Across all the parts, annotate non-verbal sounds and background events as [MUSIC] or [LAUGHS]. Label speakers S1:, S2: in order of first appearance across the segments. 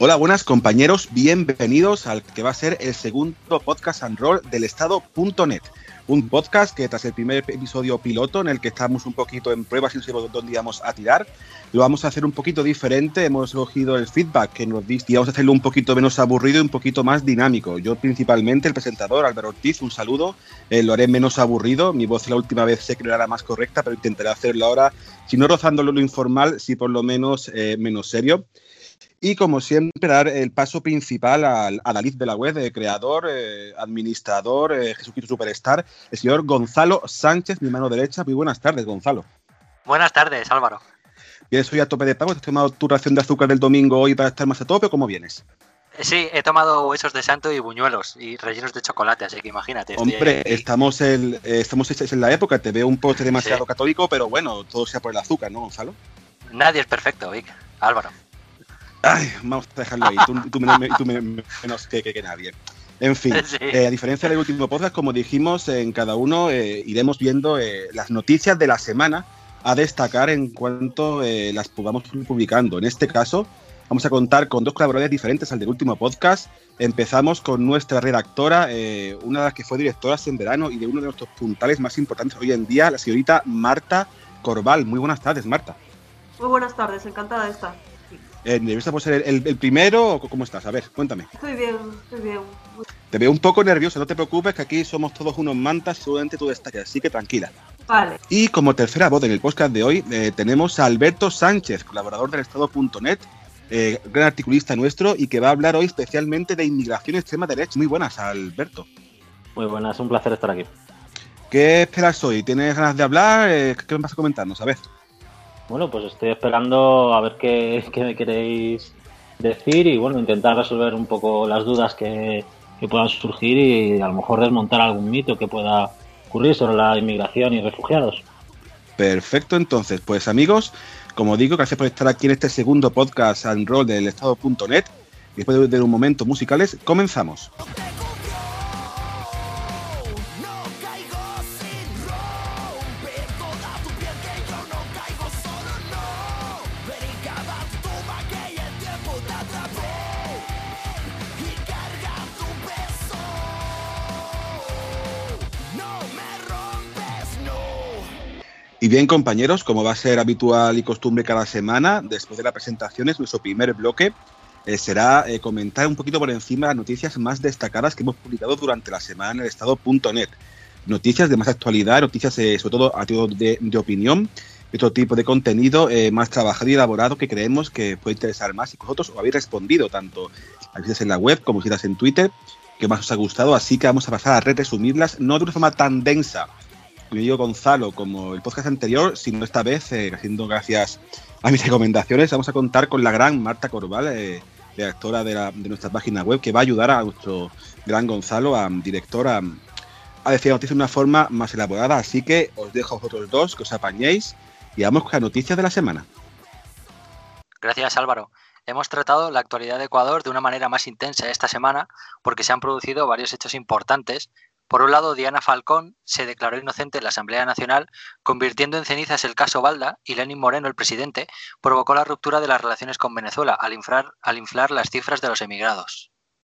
S1: Hola, buenas compañeros, bienvenidos al que va a ser el segundo podcast and roll del estado.net. Un podcast que tras el primer episodio piloto en el que estamos un poquito en pruebas y no sabemos dónde íbamos a tirar, lo vamos a hacer un poquito diferente. Hemos cogido el feedback que nos diste y vamos a hacerlo un poquito menos aburrido y un poquito más dinámico. Yo principalmente, el presentador Álvaro Ortiz, un saludo. Eh, lo haré menos aburrido. Mi voz la última vez sé que no era la más correcta, pero intentaré hacerlo ahora, si no rozándolo lo informal, si por lo menos eh, menos serio. Y como siempre, dar el paso principal al adalid de la web, de creador, eh, administrador, eh, Jesucristo Superstar, el señor Gonzalo Sánchez, mi mano derecha. Muy buenas tardes, Gonzalo.
S2: Buenas tardes, Álvaro.
S1: ¿Vienes hoy a tope de pago? ¿Has tomado tu ración de azúcar del domingo hoy para estar más a tope o cómo vienes?
S2: Sí, he tomado huesos de santo y buñuelos y rellenos de chocolate, así que imagínate.
S1: Hombre, estamos, en, eh, estamos en la época, te veo un poste demasiado católico, pero bueno, todo sea por el azúcar, ¿no, Gonzalo?
S2: Nadie es perfecto, Vic. Álvaro.
S1: Ay, vamos a dejarlo ahí. Tú, menos que, nadie. En fin, [LAUGHS] eh, a diferencia del último podcast, como dijimos, en cada uno eh, iremos viendo eh, las noticias de la semana a destacar en cuanto las vamos publicando. En este caso, vamos a contar con dos colaboradores diferentes al del último podcast. Empezamos con nuestra redactora, una de las que fue directora en verano y de uno de nuestros puntales más importantes hoy en día, la señorita Marta Corval. Muy buenas tardes, Marta.
S3: Muy buenas tardes, encantada de estar.
S1: Eh, ¿Nerviosa por ser el, primero o cómo estás? A ver, cuéntame.
S3: Estoy bien, estoy bien.
S1: Te veo un poco nerviosa, no te preocupes, que aquí somos todos unos mantas, seguramente tú destaques, así que tranquila.
S3: Vale.
S1: Y como tercera voz en el podcast de hoy, eh, tenemos a Alberto Sánchez, colaborador del Estado.net, eh, gran articulista nuestro y que va a hablar hoy especialmente de inmigración extrema derecha. Muy buenas, Alberto.
S4: Muy buenas, un placer estar aquí.
S1: ¿Qué esperas hoy? ¿Tienes ganas de hablar? ¿Qué me vas a comentarnos? A ver.
S4: Bueno, pues estoy esperando a ver [LAUGHS] qué, me queréis decir y bueno, intentar resolver un poco las dudas que, puedan surgir y a lo mejor desmontar algún mito que pueda ocurrir sobre la inmigración y refugiados.
S1: Perfecto, entonces, pues amigos, como digo, gracias por estar aquí en este segundo podcast and roll del estado.net. Después de un momento musicales, comenzamos. Y bien, compañeros, como va a ser habitual y costumbre cada semana, después de las presentaciones, nuestro primer bloque eh, será eh, comentar un poquito por encima las noticias más destacadas que hemos publicado durante la semana en el estado.net. Noticias de más actualidad, noticias eh, sobre todo a título de, opinión otro tipo de contenido más trabajado y elaborado que creemos que puede interesar más y que vosotros os habéis respondido tanto a veces en la web como si en Twitter que más os ha gustado, así que vamos a pasar a resumirlas, no de una forma tan densa yo digo Gonzalo, como el podcast anterior, sino esta vez, eh, haciendo gracias a mis recomendaciones, vamos a contar con la gran Marta Corval, eh, directora de, nuestra página web, que va a ayudar a nuestro gran Gonzalo, a, director, a, decir la noticia de una forma más elaborada. Así que os dejo a vosotros dos que os apañéis y vamos con las noticias de la semana.
S2: Gracias Álvaro. Hemos tratado la actualidad de Ecuador de una manera más intensa esta semana porque se han producido varios hechos importantes por un lado, Diana Falcón se declaró inocente en la Asamblea Nacional, convirtiendo en cenizas el caso Balda y Lenín Moreno, el presidente, provocó la ruptura de las relaciones con Venezuela al inflar, al inflar las cifras de los emigrados.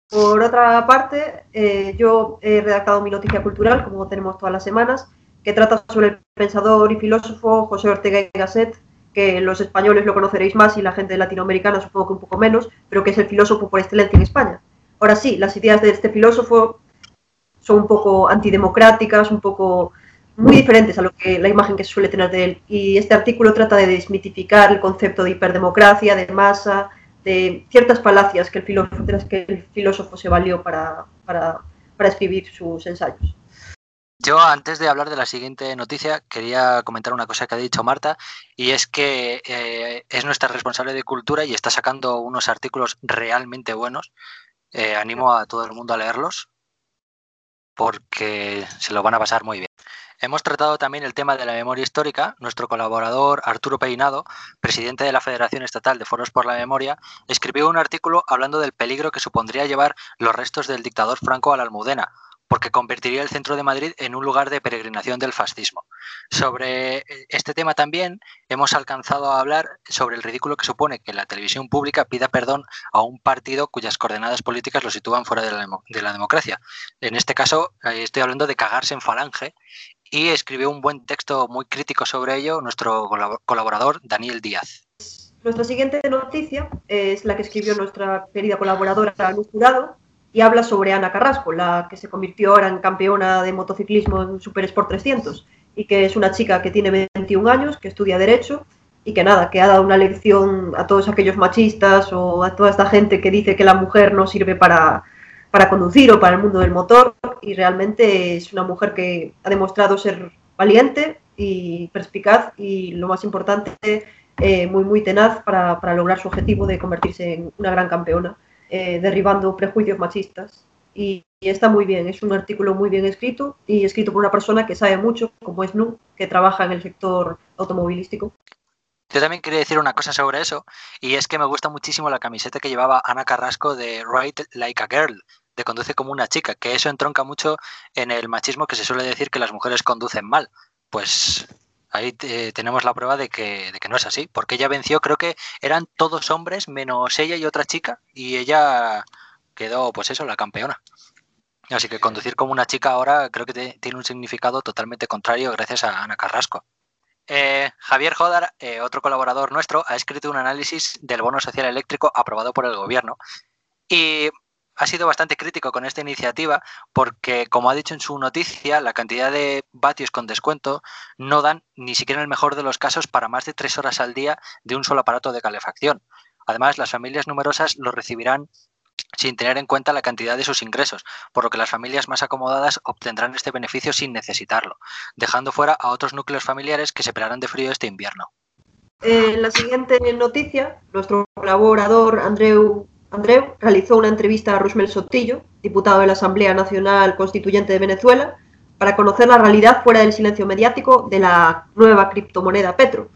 S3: Por otra parte, eh, yo he redactado mi noticia cultural, como tenemos todas las semanas, que trata sobre el pensador y filósofo José Ortega y Gasset, que los españoles lo conoceréis más y la gente latinoamericana supongo que un poco menos, pero que es el filósofo por excelencia en España. Ahora sí, las ideas de este filósofo son un poco antidemocráticas, un poco muy diferentes a lo que la imagen que se suele tener de él. Y este artículo trata de desmitificar el concepto de hiperdemocracia, de masa, de ciertas palacias que el filósofo, que el filósofo se valió para, para, para escribir sus ensayos.
S2: Yo, antes de hablar de la siguiente noticia, quería comentar una cosa que ha dicho Marta, y es que eh, es nuestra responsable de cultura y está sacando unos artículos realmente buenos. Eh, animo a todo el mundo a leerlos porque se lo van a pasar muy bien. Hemos tratado también el tema de la memoria histórica. Nuestro colaborador Arturo Peinado, presidente de la Federación Estatal de Foros por la Memoria, escribió un artículo hablando del peligro que supondría llevar los restos del dictador Franco a la Almudena, porque convertiría el centro de Madrid en un lugar de peregrinación del fascismo. Sobre este tema también hemos alcanzado a hablar sobre el ridículo que supone que la televisión pública pida perdón a un partido cuyas coordenadas políticas lo sitúan fuera de la, democracia. En este caso, eh, estoy hablando de cagarse en falange y escribió un buen texto muy crítico sobre ello nuestro colaborador Daniel Díaz.
S3: Nuestra siguiente noticia es la que escribió nuestra querida colaboradora Luz Jurado, y habla sobre Ana Carrasco, la que se convirtió ahora en campeona de motociclismo en Super Sport 300 y que es una chica que tiene 21 años, que estudia Derecho y que nada, que ha dado una lección a todos aquellos machistas o a toda esta gente que dice que la mujer no sirve para, para conducir o para el mundo del motor y realmente es una mujer que ha demostrado ser valiente y perspicaz y lo más importante, eh, muy, muy tenaz para, para lograr su objetivo de convertirse en una gran campeona. Eh, derribando prejuicios machistas. Y, está muy bien, es un artículo muy bien escrito y escrito por una persona que sabe mucho, como es Nu, que trabaja en el sector automovilístico.
S2: Yo también quería decir una cosa sobre eso, y es que me gusta muchísimo la camiseta que llevaba Ana Carrasco de Ride Like a Girl, de Conduce como una chica, que eso entronca mucho en el machismo que se suele decir que las mujeres conducen mal. Pues ahí tenemos la prueba de que, no es así, porque ella venció, creo que eran todos hombres menos ella y otra chica, y ella quedó, pues eso, la campeona. Así que conducir como una chica ahora creo que tiene un significado totalmente contrario gracias a Ana Carrasco. Eh, Javier Jodar, eh, otro colaborador nuestro, ha escrito un análisis del bono social eléctrico aprobado por el gobierno. Y ha sido bastante crítico con esta iniciativa porque, como ha dicho en su noticia, la cantidad de vatios con descuento no dan ni siquiera en el mejor de los casos para más de tres horas al día de un solo aparato de calefacción. Además, las familias numerosas lo recibirán sin tener en cuenta la cantidad de sus ingresos, por lo que las familias más acomodadas obtendrán este beneficio sin necesitarlo, dejando fuera a otros núcleos familiares que se pelarán de frío este invierno.
S3: En la siguiente noticia, nuestro colaborador Andreu Andreu realizó una entrevista a Rusmel Sotillo, diputado de la Asamblea Nacional Constituyente de Venezuela, para conocer la realidad fuera del silencio mediático de la nueva criptomoneda Petro.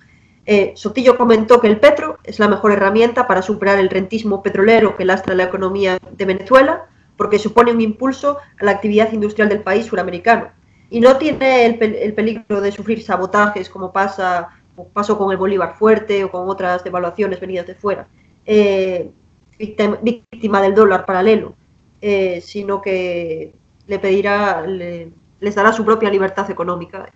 S3: Eh, Sotillo comentó que el Petro es la mejor herramienta para superar el rentismo petrolero que lastra la economía de Venezuela, porque supone un impulso a la actividad industrial del país suramericano. Y no tiene el, peligro de sufrir sabotajes como pasa, pasó con el Bolívar fuerte o con otras devaluaciones venidas de fuera. Eh, víctima del dólar paralelo, eh, sino que le pedirá, les dará su propia libertad económica.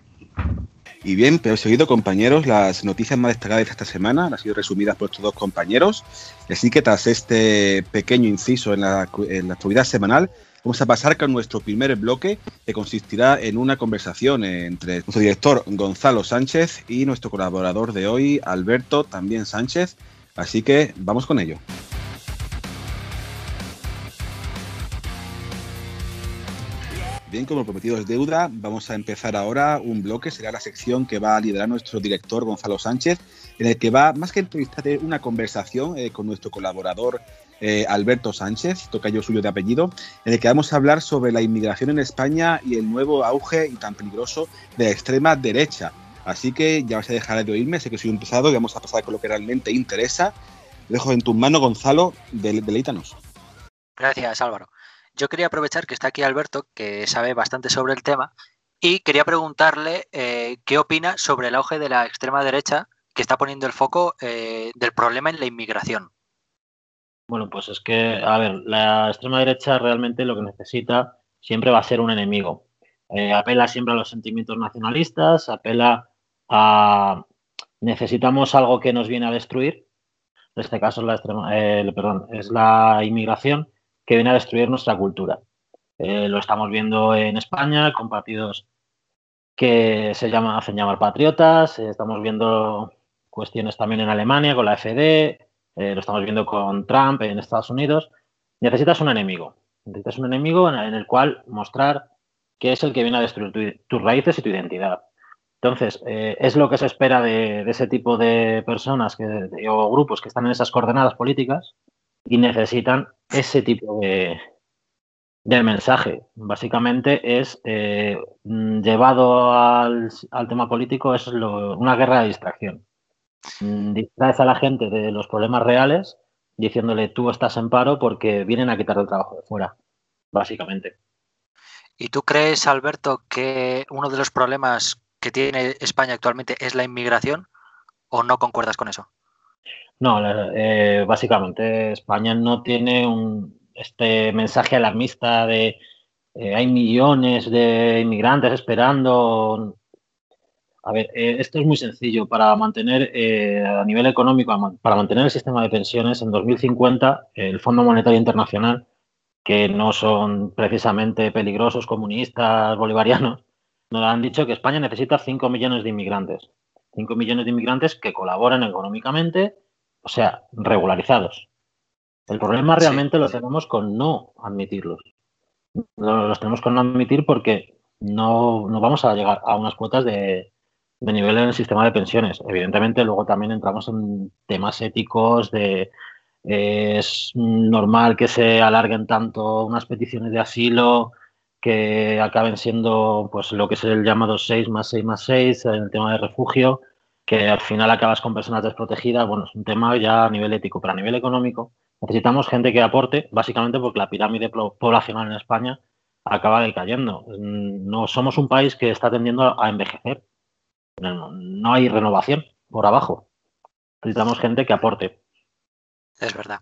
S1: Y bien, pero seguido, compañeros, las noticias más destacadas de esta semana han sido resumidas por estos dos compañeros. Así que tras este pequeño inciso en la, en la actividad semanal, vamos a pasar con nuestro primer bloque, que consistirá en una conversación entre nuestro director Gonzalo Sánchez y nuestro colaborador de hoy, Alberto, también Sánchez. Así que vamos con ello. Bien, como prometido es deuda, vamos a empezar ahora un bloque, será la sección que va a liderar nuestro director Gonzalo Sánchez, en el que va, más que entrevistar, una conversación eh, con nuestro colaborador eh, Alberto Sánchez, tocayo suyo de apellido, en el que vamos a hablar sobre la inmigración en España y el nuevo auge y tan peligroso de la extrema derecha. Así que ya vas a dejar de oírme, sé que soy un pesado y vamos a pasar con lo que realmente interesa. Dejo en tus manos, Gonzalo, deleítanos.
S2: Gracias, Álvaro. Yo quería aprovechar que está aquí Alberto, que sabe bastante sobre el tema, y quería preguntarle eh, qué opina sobre el auge de la extrema derecha que está poniendo el foco eh, del problema en la inmigración.
S4: Bueno, pues es que, a ver, la extrema derecha realmente lo que necesita siempre va a ser un enemigo. Eh, apela siempre a los sentimientos nacionalistas, apela a necesitamos algo que nos viene a destruir. En este caso es la extrema, perdón, es la inmigración que viene a destruir nuestra cultura. Eh, lo estamos viendo en España con partidos que se llaman, hacen llamar patriotas, eh, estamos viendo cuestiones también en Alemania con la FD, eh, lo estamos viendo con Trump en Estados Unidos. Necesitas un enemigo, necesitas un enemigo en, el cual mostrar que es el que viene a destruir tus raíces y tu identidad. Entonces, es lo que se espera de, ese tipo de personas que, o grupos que están en esas coordenadas políticas y necesitan ese tipo de, mensaje. Básicamente es eh, mm, llevado al, tema político, es una guerra de distracción. Mm, distraes a la gente de los problemas reales diciéndole tú estás en paro porque vienen a quitar el trabajo de fuera, básicamente.
S2: ¿Y tú crees, Alberto, que uno de los problemas que tiene España actualmente es la inmigración o no concuerdas con eso?
S4: No, eh, básicamente España no tiene un, este mensaje alarmista de eh, hay millones de inmigrantes esperando. A ver, eh, esto es muy sencillo. Para mantener a nivel económico, para mantener el sistema de pensiones en 2050, el Fondo Monetario Internacional, que no son precisamente peligrosos comunistas bolivarianos, nos han dicho que España necesita 5 millones de inmigrantes. 5 millones de inmigrantes que colaboren económicamente, o sea, regularizados. El problema realmente lo tenemos con no admitirlos. Los tenemos con no admitir porque no, vamos a llegar a unas cuotas de, nivel en el sistema de pensiones. Evidentemente, luego también entramos en temas éticos de es normal que se alarguen tanto unas peticiones de asilo que acaben siendo pues lo que es el llamado 6 más 6 más 6 en el tema de refugio, que al final acabas con personas desprotegidas. Bueno, es un tema ya a nivel ético, pero a nivel económico necesitamos gente que aporte, básicamente porque la pirámide poblacional en España acaba decayendo. No somos un país que está tendiendo a envejecer. No, hay renovación por abajo. Necesitamos gente que aporte.
S2: Es verdad.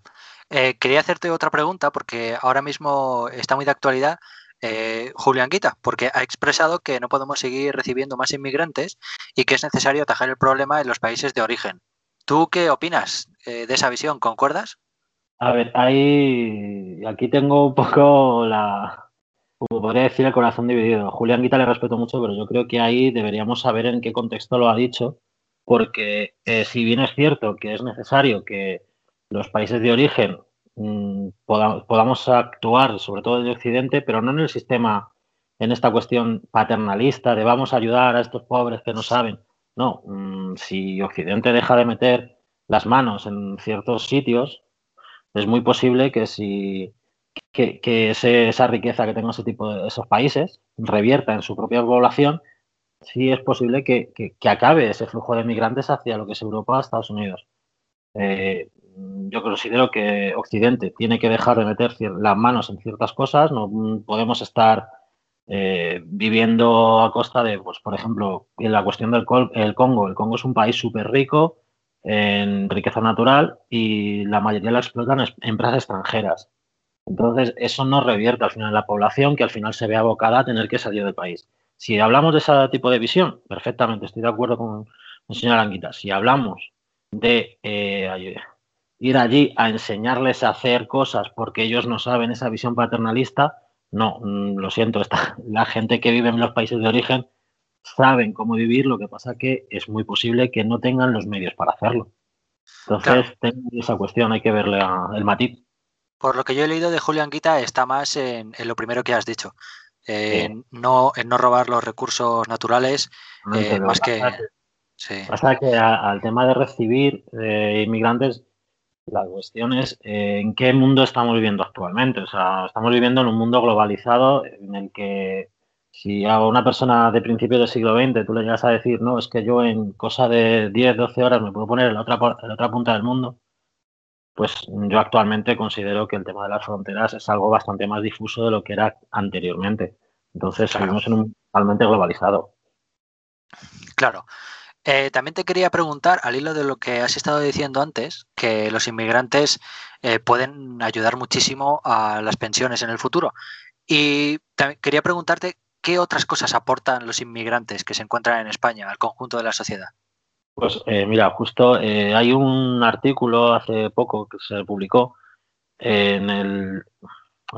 S2: Eh, quería hacerte otra pregunta porque ahora mismo está muy de actualidad eh, Julián Guita, porque ha expresado que no podemos seguir recibiendo más inmigrantes y que es necesario atajar el problema en los países de origen. ¿Tú qué opinas eh, de esa visión? ¿Concuerdas?
S4: A ver, ahí aquí tengo un poco la, como podría decir, el corazón dividido. Julián Guita le respeto mucho, pero yo creo que ahí deberíamos saber en qué contexto lo ha dicho, porque eh, si bien es cierto que es necesario que los países de origen Mm, podamos, actuar, sobre todo de Occidente, pero no en el sistema, en esta cuestión paternalista de vamos a ayudar a estos pobres que no saben. No, mm, si Occidente deja de meter las manos en ciertos sitios, es muy posible que si que, esa riqueza que tengan ese tipo de esos países revierta en su propia población, sí es posible que, acabe ese flujo de migrantes hacia lo que es Europa, Estados Unidos. Eh, yo considero que Occidente tiene que dejar de meter las manos en ciertas cosas, no podemos estar eh, viviendo a costa de, pues, por ejemplo, en la cuestión del el Congo. El Congo es un país súper rico en riqueza natural y la mayoría la explotan empresas extranjeras. Entonces, eso no revierte al final la población que al final se ve abocada a tener que salir del país. Si hablamos de ese tipo de visión, perfectamente, estoy de acuerdo con el señor Anguita. Si hablamos de eh, ir allí a enseñarles a hacer cosas porque ellos no saben esa visión paternalista, no, mm, lo siento, está, [LAUGHS] la gente que vive en los países de origen saben cómo vivir, lo que pasa que es muy posible que no tengan los medios para hacerlo. Entonces, tengo esa cuestión, hay que verle el matiz.
S2: Por lo que yo he leído de Julián Guita, está más en, lo primero que has dicho, en, no, en no robar los recursos naturales, eh, más que...
S4: Pasa que al tema de recibir eh, inmigrantes, la cuestión es eh, en qué mundo estamos viviendo actualmente. O sea, estamos viviendo en un mundo globalizado en el que si a una persona de principios del siglo XX tú le llegas a decir, no, es que yo en cosa de 10, 12 horas me puedo poner en la otra, en la otra punta del mundo, pues yo actualmente considero que el tema de las fronteras es algo bastante más difuso de lo que era anteriormente. Entonces, vivimos en un totalmente globalizado.
S2: Claro. Eh, también te quería preguntar, al hilo de lo que has estado diciendo antes, que los inmigrantes eh, pueden ayudar muchísimo a las pensiones en el futuro. Y quería preguntarte qué otras cosas aportan los inmigrantes que se encuentran en España al conjunto de la sociedad.
S4: Pues eh, mira, justo hay un artículo hace poco que se publicó en el,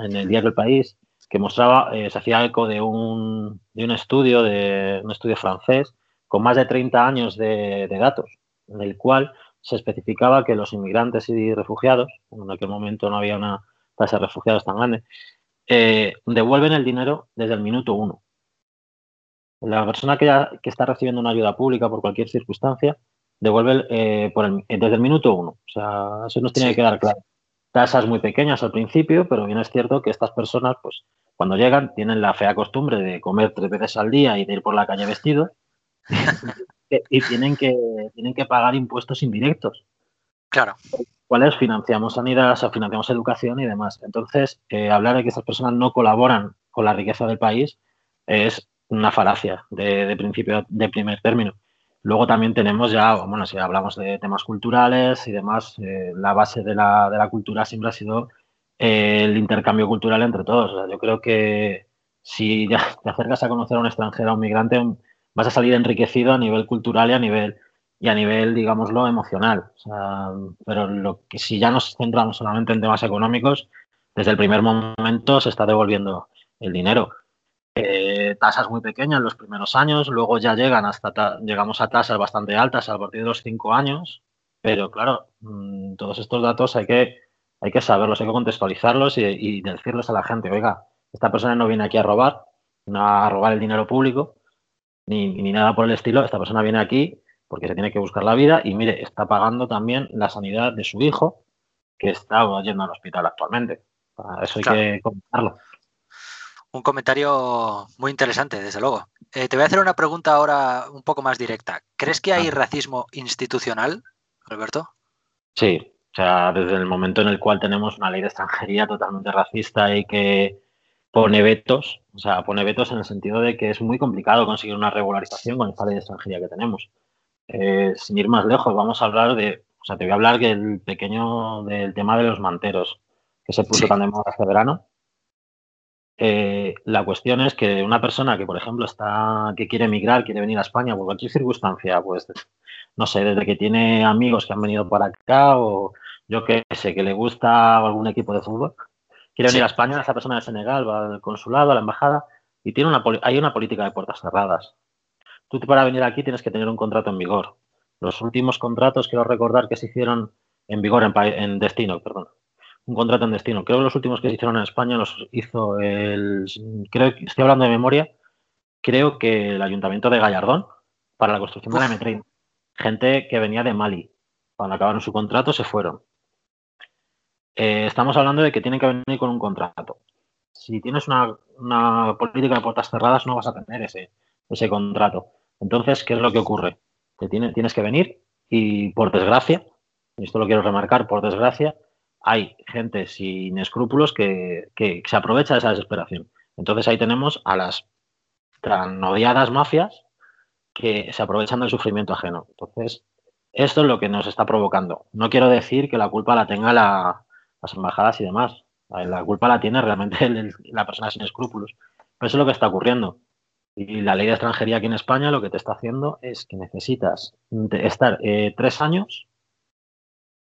S4: en el diario El País que mostraba, se hacía eco de un, de un estudio, de un estudio francés, con más de 30 años de, datos, en el cual se especificaba que los inmigrantes y refugiados, en aquel momento no había una tasa de refugiados tan grande, eh, devuelven el dinero desde el minuto uno. La persona que, está recibiendo una ayuda pública por cualquier circunstancia devuelve eh, desde el minuto uno. O sea, eso nos tiene que quedar claro. Tasas muy pequeñas al principio, pero bien es cierto que estas personas, pues, cuando llegan, tienen la fea costumbre de comer tres veces al día y de ir por la calle vestidos [LAUGHS] y tienen que, tienen que pagar impuestos indirectos.
S2: Claro.
S4: ¿Cuáles financiamos sanidad, financiamos educación y demás? Entonces, eh, hablar de que esas personas no colaboran con la riqueza del país es una falacia de, principio, de primer término. Luego también tenemos ya, bueno, si hablamos de temas culturales y demás, eh, la base de la, de la, cultura siempre ha sido eh, el intercambio cultural entre todos. yo creo que si ya te acercas a conocer a un extranjero, a un migrante, vas a salir enriquecido a nivel cultural y a nivel, y a nivel digámoslo, emocional. pero si ya nos centramos solamente en temas económicos, desde el primer momento se está devolviendo el dinero. Eh, tasas muy pequeñas en los primeros años, luego ya llegan hasta llegamos a tasas bastante altas a partir de los cinco años, pero claro, mm, todos estos datos hay que, hay que saberlos, hay que contextualizarlos y, decirles a la gente, oiga, esta persona no viene aquí a robar, no a robar el dinero público, ni, ni nada por el estilo, esta persona viene aquí porque se tiene que buscar la vida y mire, está pagando también la sanidad de su hijo que está yendo al hospital actualmente. Eso hay que comentarlo.
S2: Un comentario muy interesante, desde luego. Eh, te voy a hacer una pregunta ahora un poco más directa. ¿Crees que hay racismo institucional, Alberto?
S4: Sí, o sea, desde el momento en el cual tenemos una ley de extranjería totalmente racista y que pone vetos, o sea, pone vetos en el sentido de que es muy complicado conseguir una regularización con esta ley de extranjería que tenemos. Eh, sin ir más lejos, vamos a hablar de, o sea, te voy a hablar del pequeño, del tema de los manteros, que se puso tan de moda este verano. Eh, la cuestión es que una persona que, por ejemplo, está, que quiere emigrar, quiere venir a España por cualquier circunstancia, pues, no sé, desde que tiene amigos que han venido para acá o yo qué sé, que le gusta algún equipo de fútbol, quiere venir a España, esa persona de Senegal va al consulado, a la embajada y tiene una, hay una política de puertas cerradas. Tú para venir aquí tienes que tener un contrato en vigor. Los últimos contratos, quiero recordar que se hicieron en vigor en, en destino, perdón, un contrato en destino. Creo que los últimos que se hicieron en España los hizo el. Creo que estoy hablando de memoria. Creo que el ayuntamiento de Gallardón para la construcción de la M30. Gente que venía de Mali. Cuando acabaron su contrato se fueron. Eh, estamos hablando de que tienen que venir con un contrato. Si tienes una, política de puertas cerradas, no vas a tener ese, ese contrato. Entonces, ¿qué es lo que ocurre? Que tienes que venir y, por desgracia, esto lo quiero remarcar, por desgracia, hay gente sin escrúpulos que, se aprovecha de esa desesperación. Entonces ahí tenemos a las tan odiadas mafias que se aprovechan del sufrimiento ajeno. Entonces, esto es lo que nos está provocando. No quiero decir que la culpa la tenga las embajadas y demás. La culpa la tiene realmente [LAUGHS] la persona sin escrúpulos. Pero eso es lo que está ocurriendo. Y la ley de extranjería aquí en España lo que te está haciendo es que necesitas estar eh, tres años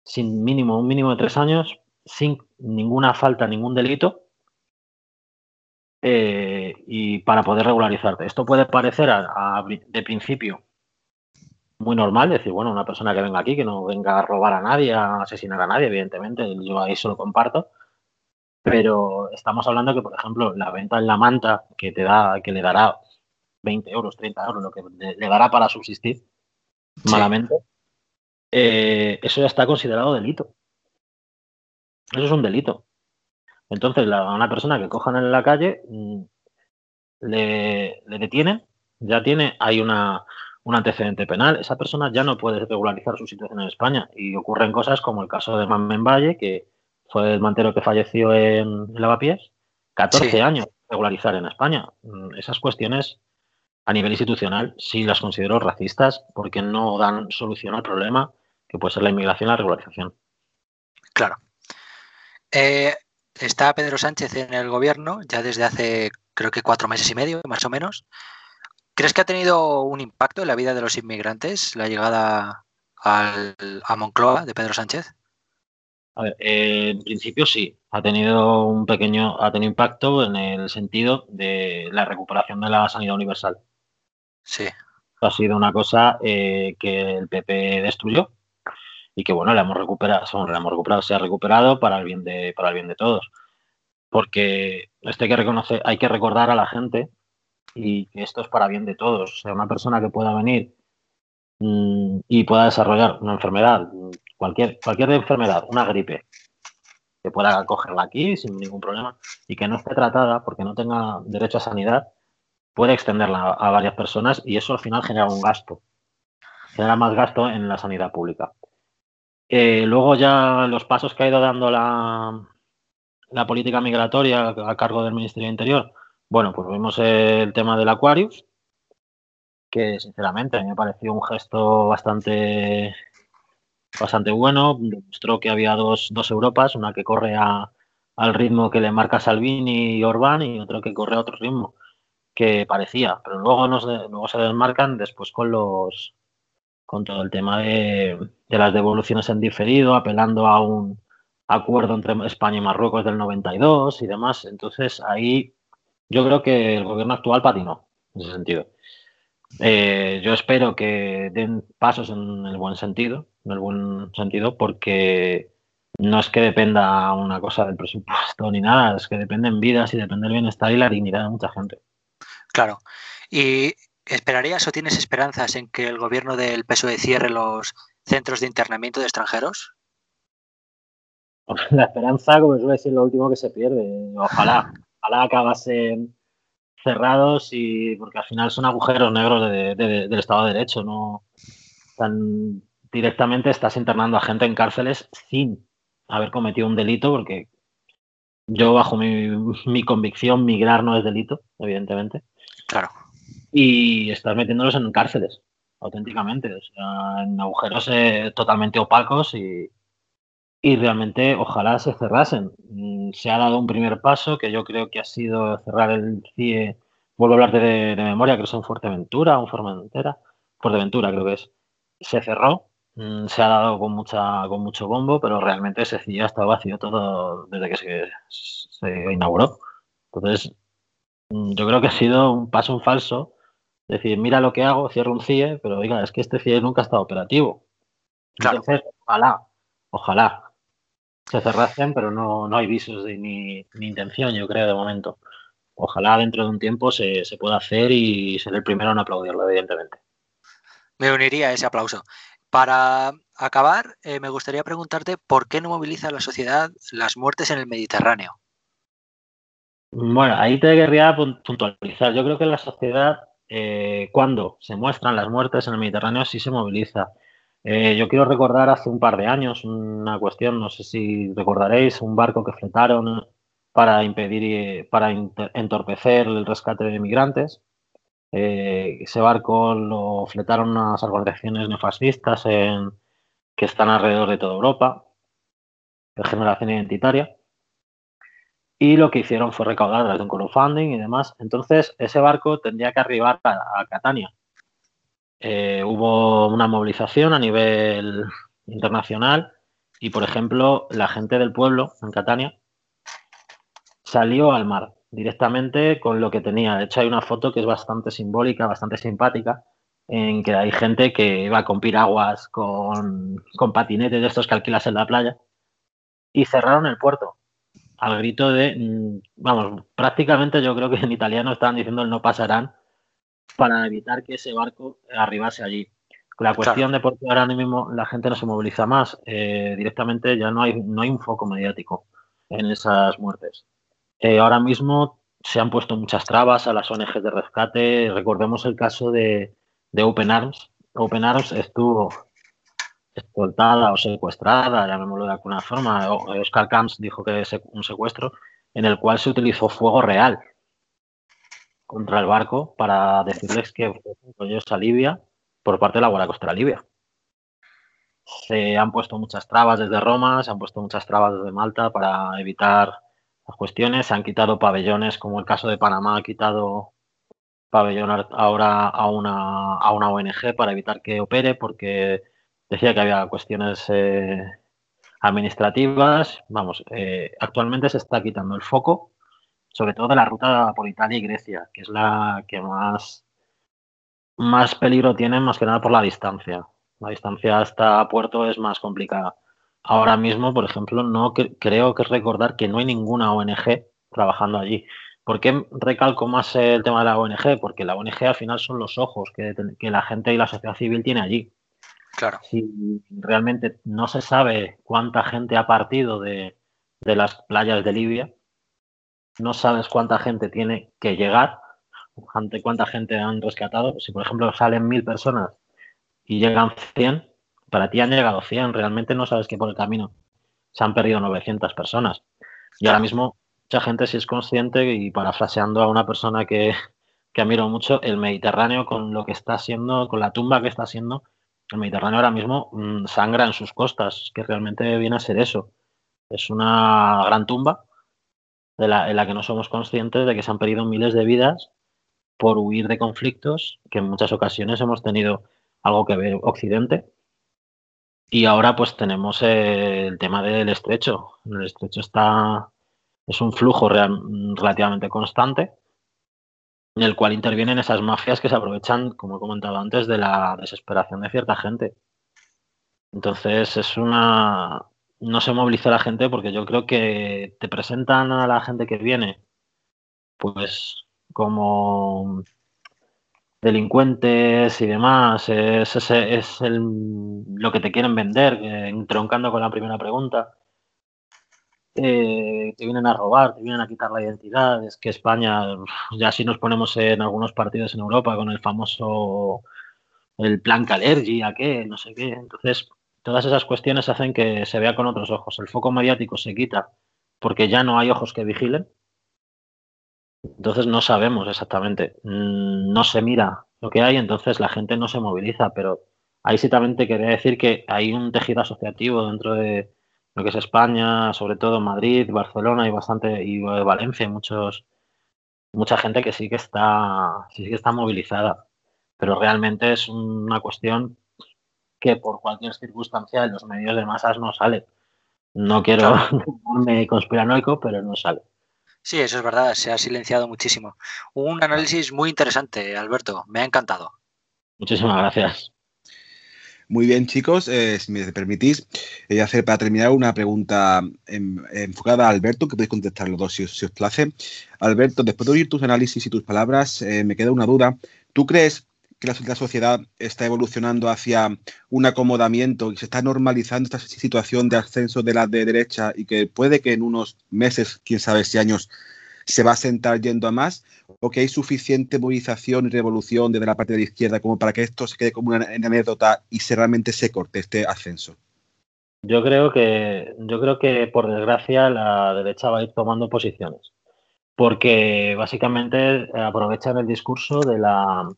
S4: sin mínimo, un mínimo de tres años, sin ninguna falta, ningún delito, eh, y para poder regularizarte. Esto puede parecer de principio muy normal, decir, bueno, una persona que venga aquí, que no venga a robar a nadie, a asesinar a nadie, evidentemente, yo ahí se lo comparto, pero estamos hablando que, por ejemplo, la venta en la manta que te da, que le dará 20 euros, 30 euros, lo que le, dará para subsistir malamente, eh, eso ya está considerado delito. Eso es un delito. Entonces, a una persona que cojan en la calle, mm, le, detienen, ya tiene, hay una, un antecedente penal, esa persona ya no puede regularizar su situación en España. Y ocurren cosas como el caso de Mamen Valle, que fue el mantero que falleció en Lavapiés, 14 años regularizar en España. Mm, esas cuestiones a nivel institucional sí las considero racistas porque no dan solución al problema que puede ser la inmigración y la regularización.
S2: Claro. Eh, está Pedro Sánchez en el gobierno ya desde hace creo que cuatro meses y medio, más o menos. ¿Crees que ha tenido un impacto en la vida de los inmigrantes la llegada a Moncloa de Pedro Sánchez?
S4: A ver, eh, en principio sí, ha tenido un pequeño, ha tenido impacto en el sentido de la recuperación de la sanidad universal.
S2: Sí.
S4: Ha sido una cosa eh, que el PP destruyó y que bueno, la hemos recuperado, la hemos recuperado, se ha recuperado para el bien de, para el bien de todos. Porque hay que reconocer, hay que recordar a la gente y que esto es para bien de todos. O sea, una persona que pueda venir mm, y pueda desarrollar una enfermedad, cualquier, cualquier enfermedad, una gripe, que pueda cogerla aquí sin ningún problema y que no esté tratada porque no tenga derecho a sanidad, puede extenderla a varias personas y eso al final genera un gasto. Genera más gasto en la sanidad pública. Eh, luego ya los pasos que ha ido dando la, la política migratoria a cargo del Ministerio de Interior, Bueno, pues vimos el tema del Aquarius, que sinceramente me pareció un gesto bastante bastante bueno. Demostró que había dos, dos Europas, una que corre a, al ritmo que le marca Salvini y Orbán y otra que corre a otro ritmo que parecía, pero luego, nos, luego se desmarcan después con los con todo el tema de, de las devoluciones en diferido, apelando a un acuerdo entre España y Marruecos del 92 y demás. Entonces ahí yo creo que el gobierno actual patinó en ese sentido. Eh, yo espero que den pasos en el buen sentido, en el buen sentido, porque no es que dependa una cosa del presupuesto ni nada, es que dependen vidas y depende el bienestar y la dignidad de mucha gente.
S2: Claro. ¿Y esperarías o tienes esperanzas en que el gobierno del PSOE cierre los centros de internamiento de extranjeros? [LAUGHS]
S4: La esperanza, como suele decir, lo último que se pierde. Ojalá, ojalá acabasen cerrados y porque al final son agujeros negros de, de, del Estado de Derecho, no tan directamente estás internando a gente en cárceles sin haber cometido un delito, porque yo bajo mi, mi convicción migrar no es delito, evidentemente.
S2: Claro.
S4: Y estás metiéndolos en cárceles, auténticamente, o sea, en agujeros eh, totalmente opacos y, y realmente ojalá se cerrasen. Mm, se ha dado un primer paso que yo creo que ha sido cerrar el CIE, vuelvo a hablar de, de memoria, creo que es en Fuerteventura, un Fuerteventura, Fuerteventura creo que es. Se cerró, mm, se ha dado con mucha con mucho bombo, pero realmente ese CIE ha estado vacío todo desde que se, se inauguró. Entonces, mm, yo creo que ha sido un paso en falso. Decir, mira lo que hago, cierro un CIE, pero oiga, es que este CIE nunca ha estado operativo.
S2: Claro.
S4: Entonces, ojalá, ojalá se cerrasen, pero no, no hay visos de, ni, ni, intención, yo creo, de momento. Ojalá dentro de un tiempo se, se pueda hacer y ser el primero en aplaudirlo, evidentemente.
S2: Me uniría a ese aplauso. Para acabar, eh, me gustaría preguntarte por qué no moviliza la sociedad las muertes en el Mediterráneo.
S4: Bueno, ahí te querría puntualizar. Yo creo que la sociedad, eh, cuando se muestran las muertes en el Mediterráneo, sí se moviliza. Eh, yo quiero recordar hace un par de años una cuestión, no sé si recordaréis, un barco que fletaron para impedir, para entorpecer el rescate de migrantes. Eh, ese barco lo fletaron unas organizaciones neofascistas en, que están alrededor de toda Europa, de generación identitaria. Y lo que hicieron fue recaudar a través de un crowdfunding y demás. Entonces, ese barco tendría que arribar a Catania eh, hubo una movilización a nivel internacional y, por ejemplo, la gente del pueblo en Catania salió al mar directamente con lo que tenía. De hecho, hay una foto que es bastante simbólica, bastante simpática, en que hay gente que iba con piraguas, con, con patinetes de estos que alquilas en la playa, y cerraron el puerto al grito de, mm, vamos, prácticamente yo creo que en italiano estaban diciendo el no pasarán para evitar que ese barco arribase allí. La cuestión claro. de por qué ahora mismo la gente no se moviliza más, eh, directamente ya no hay, no hay un foco mediático en esas muertes. Eh, ahora mismo se han puesto muchas trabas a las ONGs de rescate. Recordemos el caso de, de Open Arms. Open Arms estuvo escoltada o secuestrada, llamémoslo de alguna forma. Oscar Camps dijo que es un secuestro en el cual se utilizó fuego real contra el barco para decirles que ellos a Libia por parte de la Guardia Costera Libia. Se han puesto muchas trabas desde Roma, se han puesto muchas trabas desde Malta para evitar las cuestiones. Se han quitado pabellones, como el caso de Panamá ha quitado pabellón ahora a una, a una ONG para evitar que opere, porque decía que había cuestiones eh, administrativas. Vamos, eh, actualmente se está quitando el foco sobre todo de la ruta por Italia y Grecia, que es la que más, más peligro tiene, más que nada por la distancia. La distancia hasta Puerto es más complicada. Ahora mismo, por ejemplo, no creo que recordar que no hay ninguna ONG trabajando allí. ¿Por qué recalco más el tema de la ONG? Porque la ONG al final son los ojos que, que la gente y la sociedad civil tiene allí.
S2: Claro.
S4: Si realmente no se sabe cuánta gente ha partido de, de las playas de Libia, no sabes cuánta gente tiene que llegar, cuánta gente han rescatado. Si, por ejemplo, salen mil personas y llegan 100, para ti han llegado 100, realmente no sabes que por el camino se han perdido 900 personas. Y ahora mismo mucha gente sí es consciente y parafraseando a una persona que, que admiro mucho, el Mediterráneo con lo que está haciendo, con la tumba que está haciendo, el Mediterráneo ahora mismo mm, sangra en sus costas, que realmente viene a ser eso. Es una gran tumba de la, en la que no somos conscientes de que se han perdido miles de vidas por huir de conflictos que en muchas ocasiones hemos tenido algo que ver Occidente. Y ahora pues tenemos el tema del estrecho. El estrecho está es un flujo relativamente constante en el cual intervienen esas mafias que se aprovechan, como he comentado antes, de la desesperación de cierta gente. Entonces es una... No se moviliza la gente porque yo creo que te presentan a la gente que viene, pues como delincuentes y demás, es, es, lo que te quieren vender, entroncando con la primera pregunta. Eh, te vienen a robar, te vienen a quitar la identidad. Es que España, ya si nos ponemos en algunos partidos en Europa con el famoso el plan Calergi, a qué, no sé qué. Entonces, todas esas cuestiones hacen que se vea con otros ojos. El foco mediático se quita porque ya no hay ojos que vigilen. Entonces no sabemos exactamente, mm, no se mira lo que hay, entonces la gente no se moviliza, pero ahí sí también te quería decir que hay un tejido asociativo dentro de, lo que es España, sobre todo Madrid, Barcelona y bastante y Valencia, muchos mucha gente que sí que está sí que está movilizada, pero realmente es una cuestión que por cualquier circunstancia en los medios de masas no sale. No quiero [LAUGHS] me conspiranoico, pero no sale.
S2: Sí, eso es verdad, se ha silenciado muchísimo. Un análisis muy interesante, Alberto, me ha encantado.
S4: Muchísimas gracias.
S1: Muy bien, chicos, eh, si me permitís, voy a hacer para terminar una pregunta enfocada a Alberto, que podéis contestar los dos si os, place. Alberto, después de oír tus análisis y tus palabras, eh, me queda una duda. ¿Tú crees que la, sociedad está evolucionando hacia un acomodamiento y se está normalizando esta situación de ascenso de la de derecha y que puede que en unos meses, quién sabe si años, se va a sentar yendo a más? ¿O que hay suficiente movilización y revolución desde la parte de la izquierda como para que esto se quede como una, anécdota y se realmente se corte este ascenso?
S4: Yo creo que, yo creo que por desgracia la derecha va a ir tomando posiciones. Porque básicamente aprovechan el discurso de la,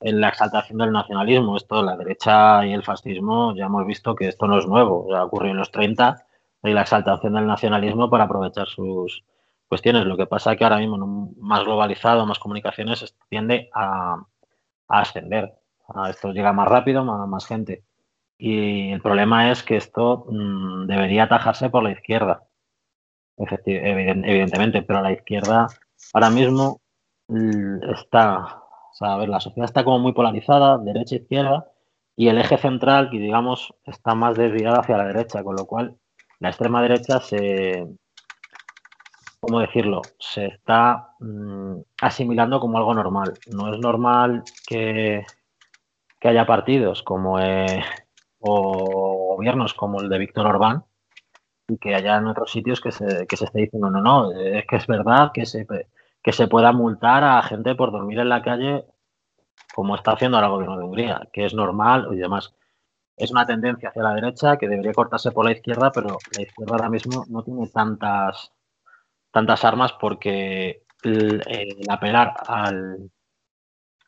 S4: en la exaltación del nacionalismo. Esto, la derecha y el fascismo, ya hemos visto que esto no es nuevo. Ya ocurrió en los 30 y la exaltación del nacionalismo para aprovechar sus, cuestiones. Lo que pasa es que ahora mismo, más globalizado, más comunicaciones, tiende a, ascender. Esto llega más rápido, más, gente. Y el problema es que esto mm, debería atajarse por la izquierda, evidentemente, pero la izquierda ahora mismo está, sea, a ver, la sociedad está como muy polarizada, derecha e izquierda, y el eje central, que digamos, está más desviado hacia la derecha, con lo cual la extrema derecha se, ¿cómo decirlo? Se está mm, asimilando como algo normal. No es normal que, que haya partidos como eh, o gobiernos como el de Víctor Orbán y que haya en otros sitios que se, que se esté diciendo, no, no, es que es verdad que se, que se pueda multar a gente por dormir en la calle como está haciendo ahora el gobierno de Hungría, que es normal y demás. Es una tendencia hacia la derecha que debería cortarse por la izquierda, pero la izquierda ahora mismo no tiene tantas tantas armas porque el, apelar al,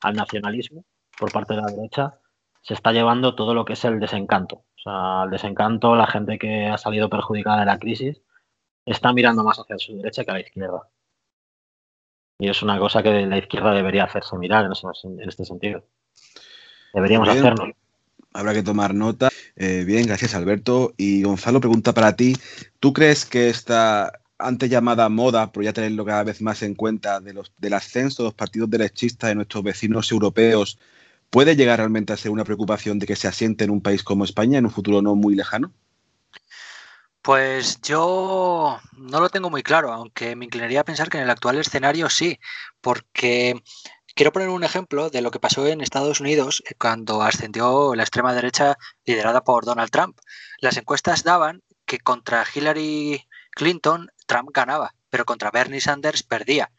S4: al, nacionalismo por parte de la derecha se está llevando todo lo que es el desencanto. O sea, el desencanto, la gente que ha salido perjudicada de la crisis, está mirando más hacia su derecha que a la izquierda. Y es una cosa que la izquierda debería hacerse mirar en, este sentido. Deberíamos hacerlo.
S1: Habrá que tomar nota. Eh, bien, gracias Alberto. Y Gonzalo, pregunta para ti. ¿Tú crees que esta antes llamada moda, pero ya tenerlo cada vez más en cuenta, de los, del ascenso de los partidos derechistas de nuestros vecinos europeos, ¿puede llegar realmente a ser una preocupación de que se asiente en un país como España en un futuro no muy lejano?
S2: Pues yo no lo tengo muy claro, aunque me inclinaría a pensar que en el actual escenario sí, porque quiero poner un ejemplo de lo que pasó en Estados Unidos cuando ascendió la extrema derecha liderada por Donald Trump. Las encuestas daban que contra Hillary Clinton Trump ganaba, pero contra Bernie Sanders perdía.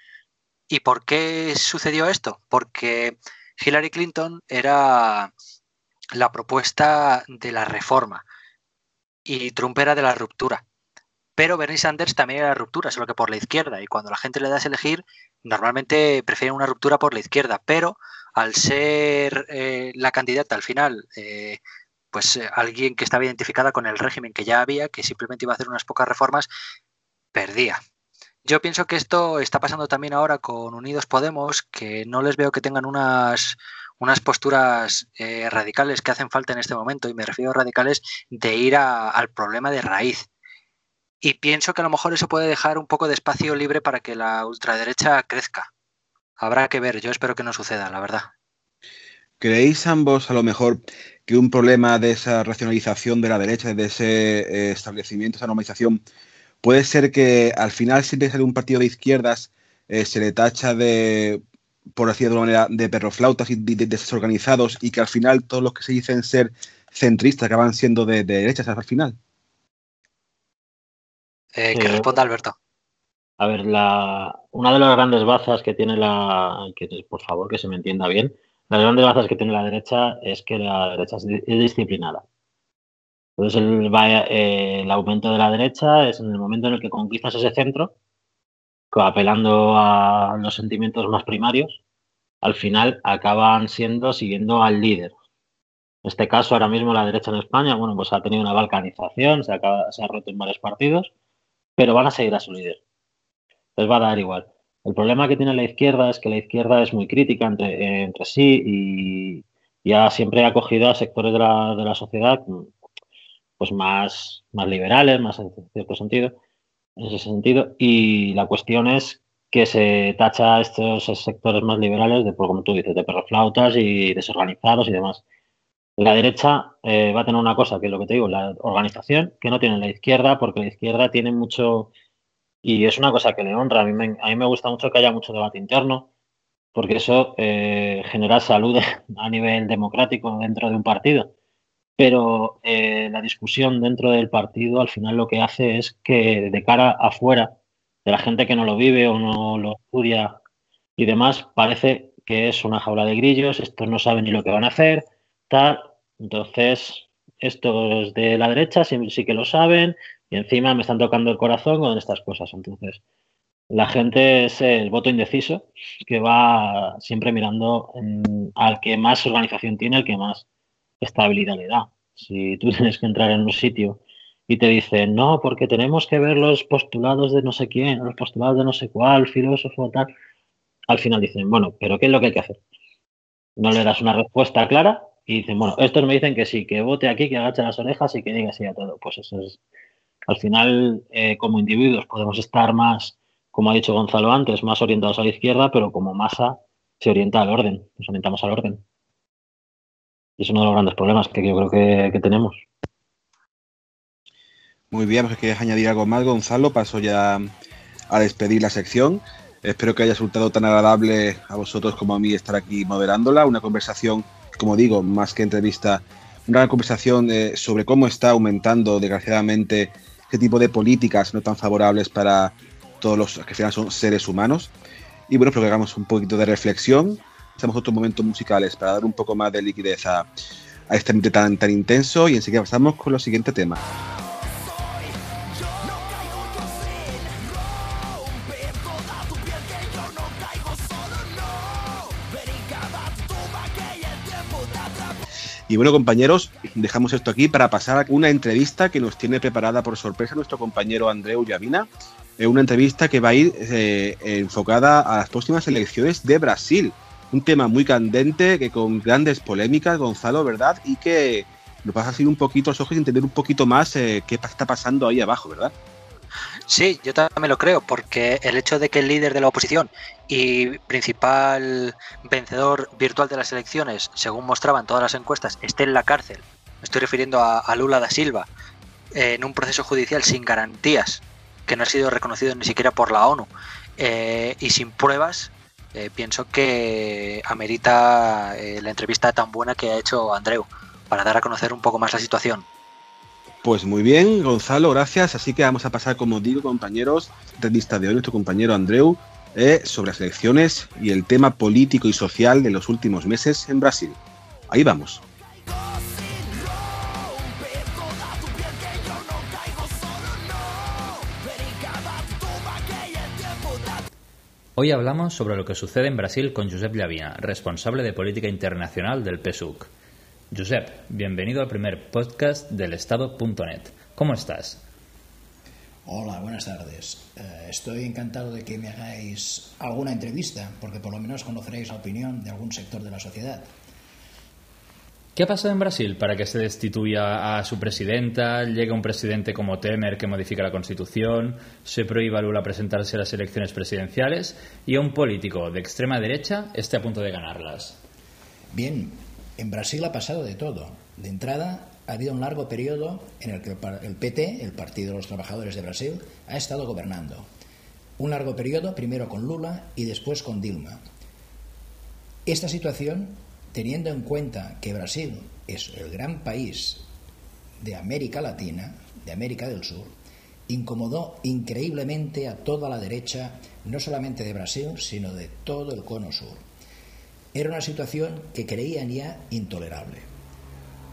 S2: ¿Y por qué sucedió esto? Porque Hillary Clinton era la propuesta de la reforma y Trump era de la ruptura. pero Bernie Sanders también era ruptura, solo que por la izquierda. Y cuando la gente le das a elegir, normalmente prefieren una ruptura por la izquierda, pero al ser eh, la candidata al final, eh, pues eh, alguien que estaba identificada con el régimen que ya había, que simplemente iba a hacer unas pocas reformas, perdía. Yo pienso que esto está pasando también ahora con Unidos Podemos, que no les veo que tengan unas, unas posturas radicales que hacen falta en este momento, y me refiero a radicales de ir al problema de raíz. Y pienso que a lo mejor eso puede dejar un poco de espacio libre para que la ultraderecha crezca. Habrá que ver, yo espero que no suceda, la verdad.
S1: ¿Creéis ambos a lo mejor que un problema de esa racionalización de la derecha, de ese eh, establecimiento, esa normalización, puede ser que al final siempre sale un partido de izquierdas, eh, se le tacha de, por así de manera, de perroflautas y de, desorganizados y que al final todos los que se dicen ser centristas acaban siendo de, de derechas al final?
S2: Eh, que responda Alberto.
S4: A ver, la, una de las grandes bazas que tiene la. Que, por favor, que se me entienda bien. Las grandes bazas que tiene la derecha es que la derecha es, disciplinada. Entonces, el, eh, el, aumento de la derecha es en el momento en el que conquistas ese centro, apelando a los sentimientos más primarios, al final acaban siendo siguiendo al líder. En este caso, ahora mismo la derecha en España, bueno, pues ha tenido una balcanización, se, ha roto en varios partidos pero van a seguir a su líder. Les va a dar igual. El problema que tiene la izquierda es que la izquierda es muy crítica entre, entre sí y ya siempre ha acogido a sectores de la, de la sociedad pues más, más liberales, más en cierto sentido, en ese sentido. Y la cuestión es que se tacha a estos sectores más liberales de, pues, como tú dices, de perroflautas y desorganizados y demás. La derecha eh, va a tener una cosa, que es lo que te digo, la organización, que no tiene la izquierda, porque la izquierda tiene mucho, y es una cosa que le honra, a mí me, a me gusta mucho que haya mucho debate interno, porque eso eh, genera salud [LAUGHS] a nivel democrático dentro de un partido. Pero eh, la discusión dentro del partido al final lo que hace es que de cara afuera, de la gente que no lo vive o no lo estudia y demás, parece que es una jaula de grillos, estos no saben ni lo que van a hacer, entonces, estos de la derecha sí, sí, que lo saben y encima me están tocando el corazón con estas cosas. Entonces, la gente es el voto indeciso que va siempre mirando al que más organización tiene, al que más estabilidad le da. Si tú [LAUGHS] tienes que entrar en un sitio y te dicen, no, porque tenemos que ver los postulados de no sé quién, los postulados de no sé cuál, filósofo, tal, al final dicen, bueno, pero ¿qué es lo que hay que hacer? No le das una respuesta clara y dicen, bueno, estos me dicen que sí, que vote aquí, que agache las orejas y que diga sí a todo. Pues eso es, al final, eh, como individuos podemos estar más, como ha dicho Gonzalo antes, más orientados a la izquierda, pero como masa se orienta al orden, nos orientamos al orden. Es uno de los grandes problemas que yo creo que, tenemos.
S1: Muy bien, pues quieres añadir algo más, Gonzalo. Paso ya a despedir la sección. Espero que haya resultado tan agradable a vosotros como a mí estar aquí moderándola. Una conversación como digo, más que entrevista, una conversación eh, sobre cómo está aumentando, desgraciadamente, qué tipo de políticas no tan favorables para todos los que al final son seres humanos. Y bueno, pero que hagamos un poquito de reflexión. Hacemos otros momentos musicales para dar un poco más de liquidez a, este ambiente tan, tan intenso y enseguida pasamos con los siguiente tema. Y bueno, compañeros, dejamos esto aquí para pasar a una entrevista que nos tiene preparada por sorpresa nuestro compañero Andreu Llavina. Eh, una entrevista que va a ir eh, enfocada a las próximas elecciones de Brasil. Un tema muy candente, que con grandes polémicas, Gonzalo, ¿verdad? Y que nos vas a seguir un poquito los ojos y entender un poquito más eh, qué está pasando ahí abajo, ¿verdad?
S2: Sí, yo también lo creo, porque el hecho de que el líder de la oposición y principal vencedor virtual de las elecciones, según mostraban todas las encuestas, esté en la cárcel, me estoy refiriendo a, Lula da Silva, en un proceso judicial sin garantías, que no ha sido reconocido ni siquiera por la ONU, eh, y sin pruebas, eh, pienso que amerita eh, la entrevista tan buena que ha hecho Andreu para dar a conocer un poco más la situación.
S1: Pues muy bien, Gonzalo, gracias. Así que vamos a pasar, como digo, compañeros, entrevista de hoy, nuestro compañero Andreu, eh, sobre las elecciones y el tema político y social de los últimos meses en Brasil. Ahí vamos.
S5: Hoy hablamos sobre lo que sucede en Brasil con Josep Llavina, responsable de política internacional del PSUC. Josep, bienvenido al primer podcast del Estado.net. ¿Cómo estás?
S6: Hola, buenas tardes. Eh, estoy encantado de que me hagáis alguna entrevista, porque por lo menos conoceréis la opinión de algún sector de la sociedad.
S5: ¿Qué ha pasado en Brasil para que se destituya a su presidenta, llegue un presidente como Temer que modifica la constitución, se prohíba a Lula presentarse a las elecciones presidenciales y a un político de extrema derecha esté a punto de ganarlas?
S6: Bien, en Brasil ha pasado de todo. De entrada, ha habido un largo periodo en el que el PT, el Partido de los Trabajadores de Brasil, ha estado gobernando. Un largo periodo, primero con Lula y después con Dilma. Esta situación teniendo en cuenta que Brasil es el gran país de América Latina, de América del Sur, incomodó increíblemente a toda la derecha, no solamente de Brasil, sino de todo el cono sur. Era una situación que creían ya intolerable.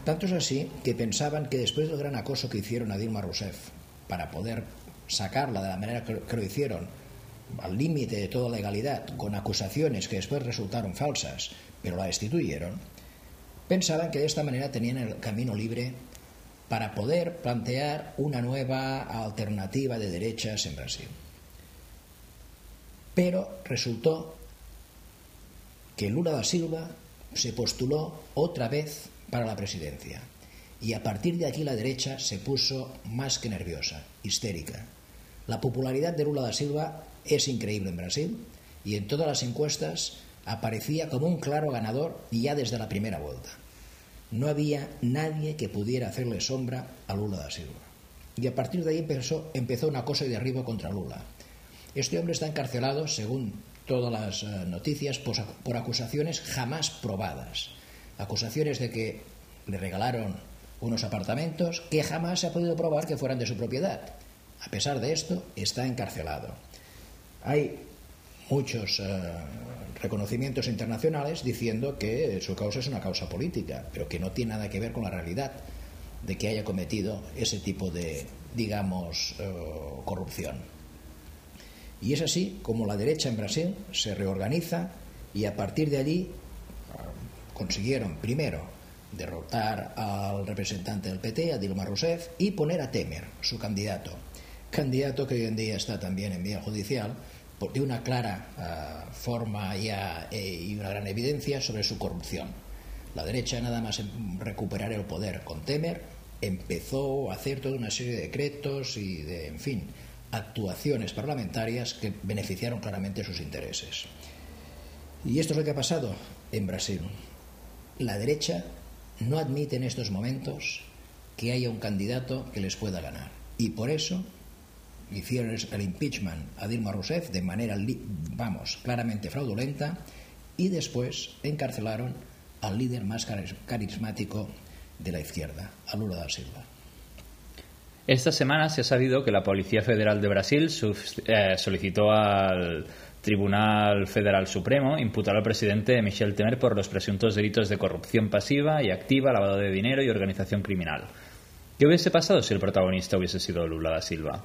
S6: Tanto es así que pensaban que después del gran acoso que hicieron a Dilma Rousseff para poder sacarla de la manera que lo hicieron, al límite de toda legalidad, con acusaciones que después resultaron falsas, pero la destituyeron, pensaban que de esta manera tenían el camino libre para poder plantear una nueva alternativa de derechas en Brasil. Pero resultó que Lula da Silva se postuló otra vez para la presidencia y a partir de aquí la derecha se puso más que nerviosa, histérica. La popularidad de Lula da Silva es increíble en Brasil y en todas las encuestas aparecía como un claro ganador ya desde la primera vuelta. No había nadie que pudiera hacerle sombra a Lula da Silva. Y a partir de ahí empezó, empezó una cosa y derribo contra Lula. Este hombre está encarcelado, según todas las eh, noticias, por acusaciones jamás probadas. Acusaciones de que le regalaron unos apartamentos que jamás se ha podido probar que fueran de su propiedad. A pesar de esto, está encarcelado. Hay muchos eh, reconocimientos internacionales diciendo que su causa es una causa política, pero que no tiene nada que ver con la realidad de que haya cometido ese tipo de, digamos, eh, corrupción. Y es así como la derecha en Brasil se reorganiza y a partir de allí eh, consiguieron primero derrotar al representante del PT, a Dilma Rousseff, y poner a Temer, su candidato. Candidato que hoy en día está también en vía judicial de una clara uh, forma ya, eh, y una gran evidencia sobre su corrupción. La derecha, nada más recuperar el poder con Temer, empezó a hacer toda una serie de decretos y de, en fin, actuaciones parlamentarias que beneficiaron claramente sus intereses. Y esto es lo que ha pasado en Brasil. La derecha no admite en estos momentos que haya un candidato que les pueda ganar. Y por eso hicieron el impeachment a Dilma Rousseff de manera, vamos, claramente fraudulenta y después encarcelaron al líder más carismático de la izquierda, a Lula da Silva.
S5: Esta semana se ha sabido que la Policía Federal de Brasil eh, solicitó al Tribunal Federal Supremo imputar al presidente Michel Temer por los presuntos delitos de corrupción pasiva y activa, lavado de dinero y organización criminal. ¿Qué hubiese pasado si el protagonista hubiese sido Lula da Silva?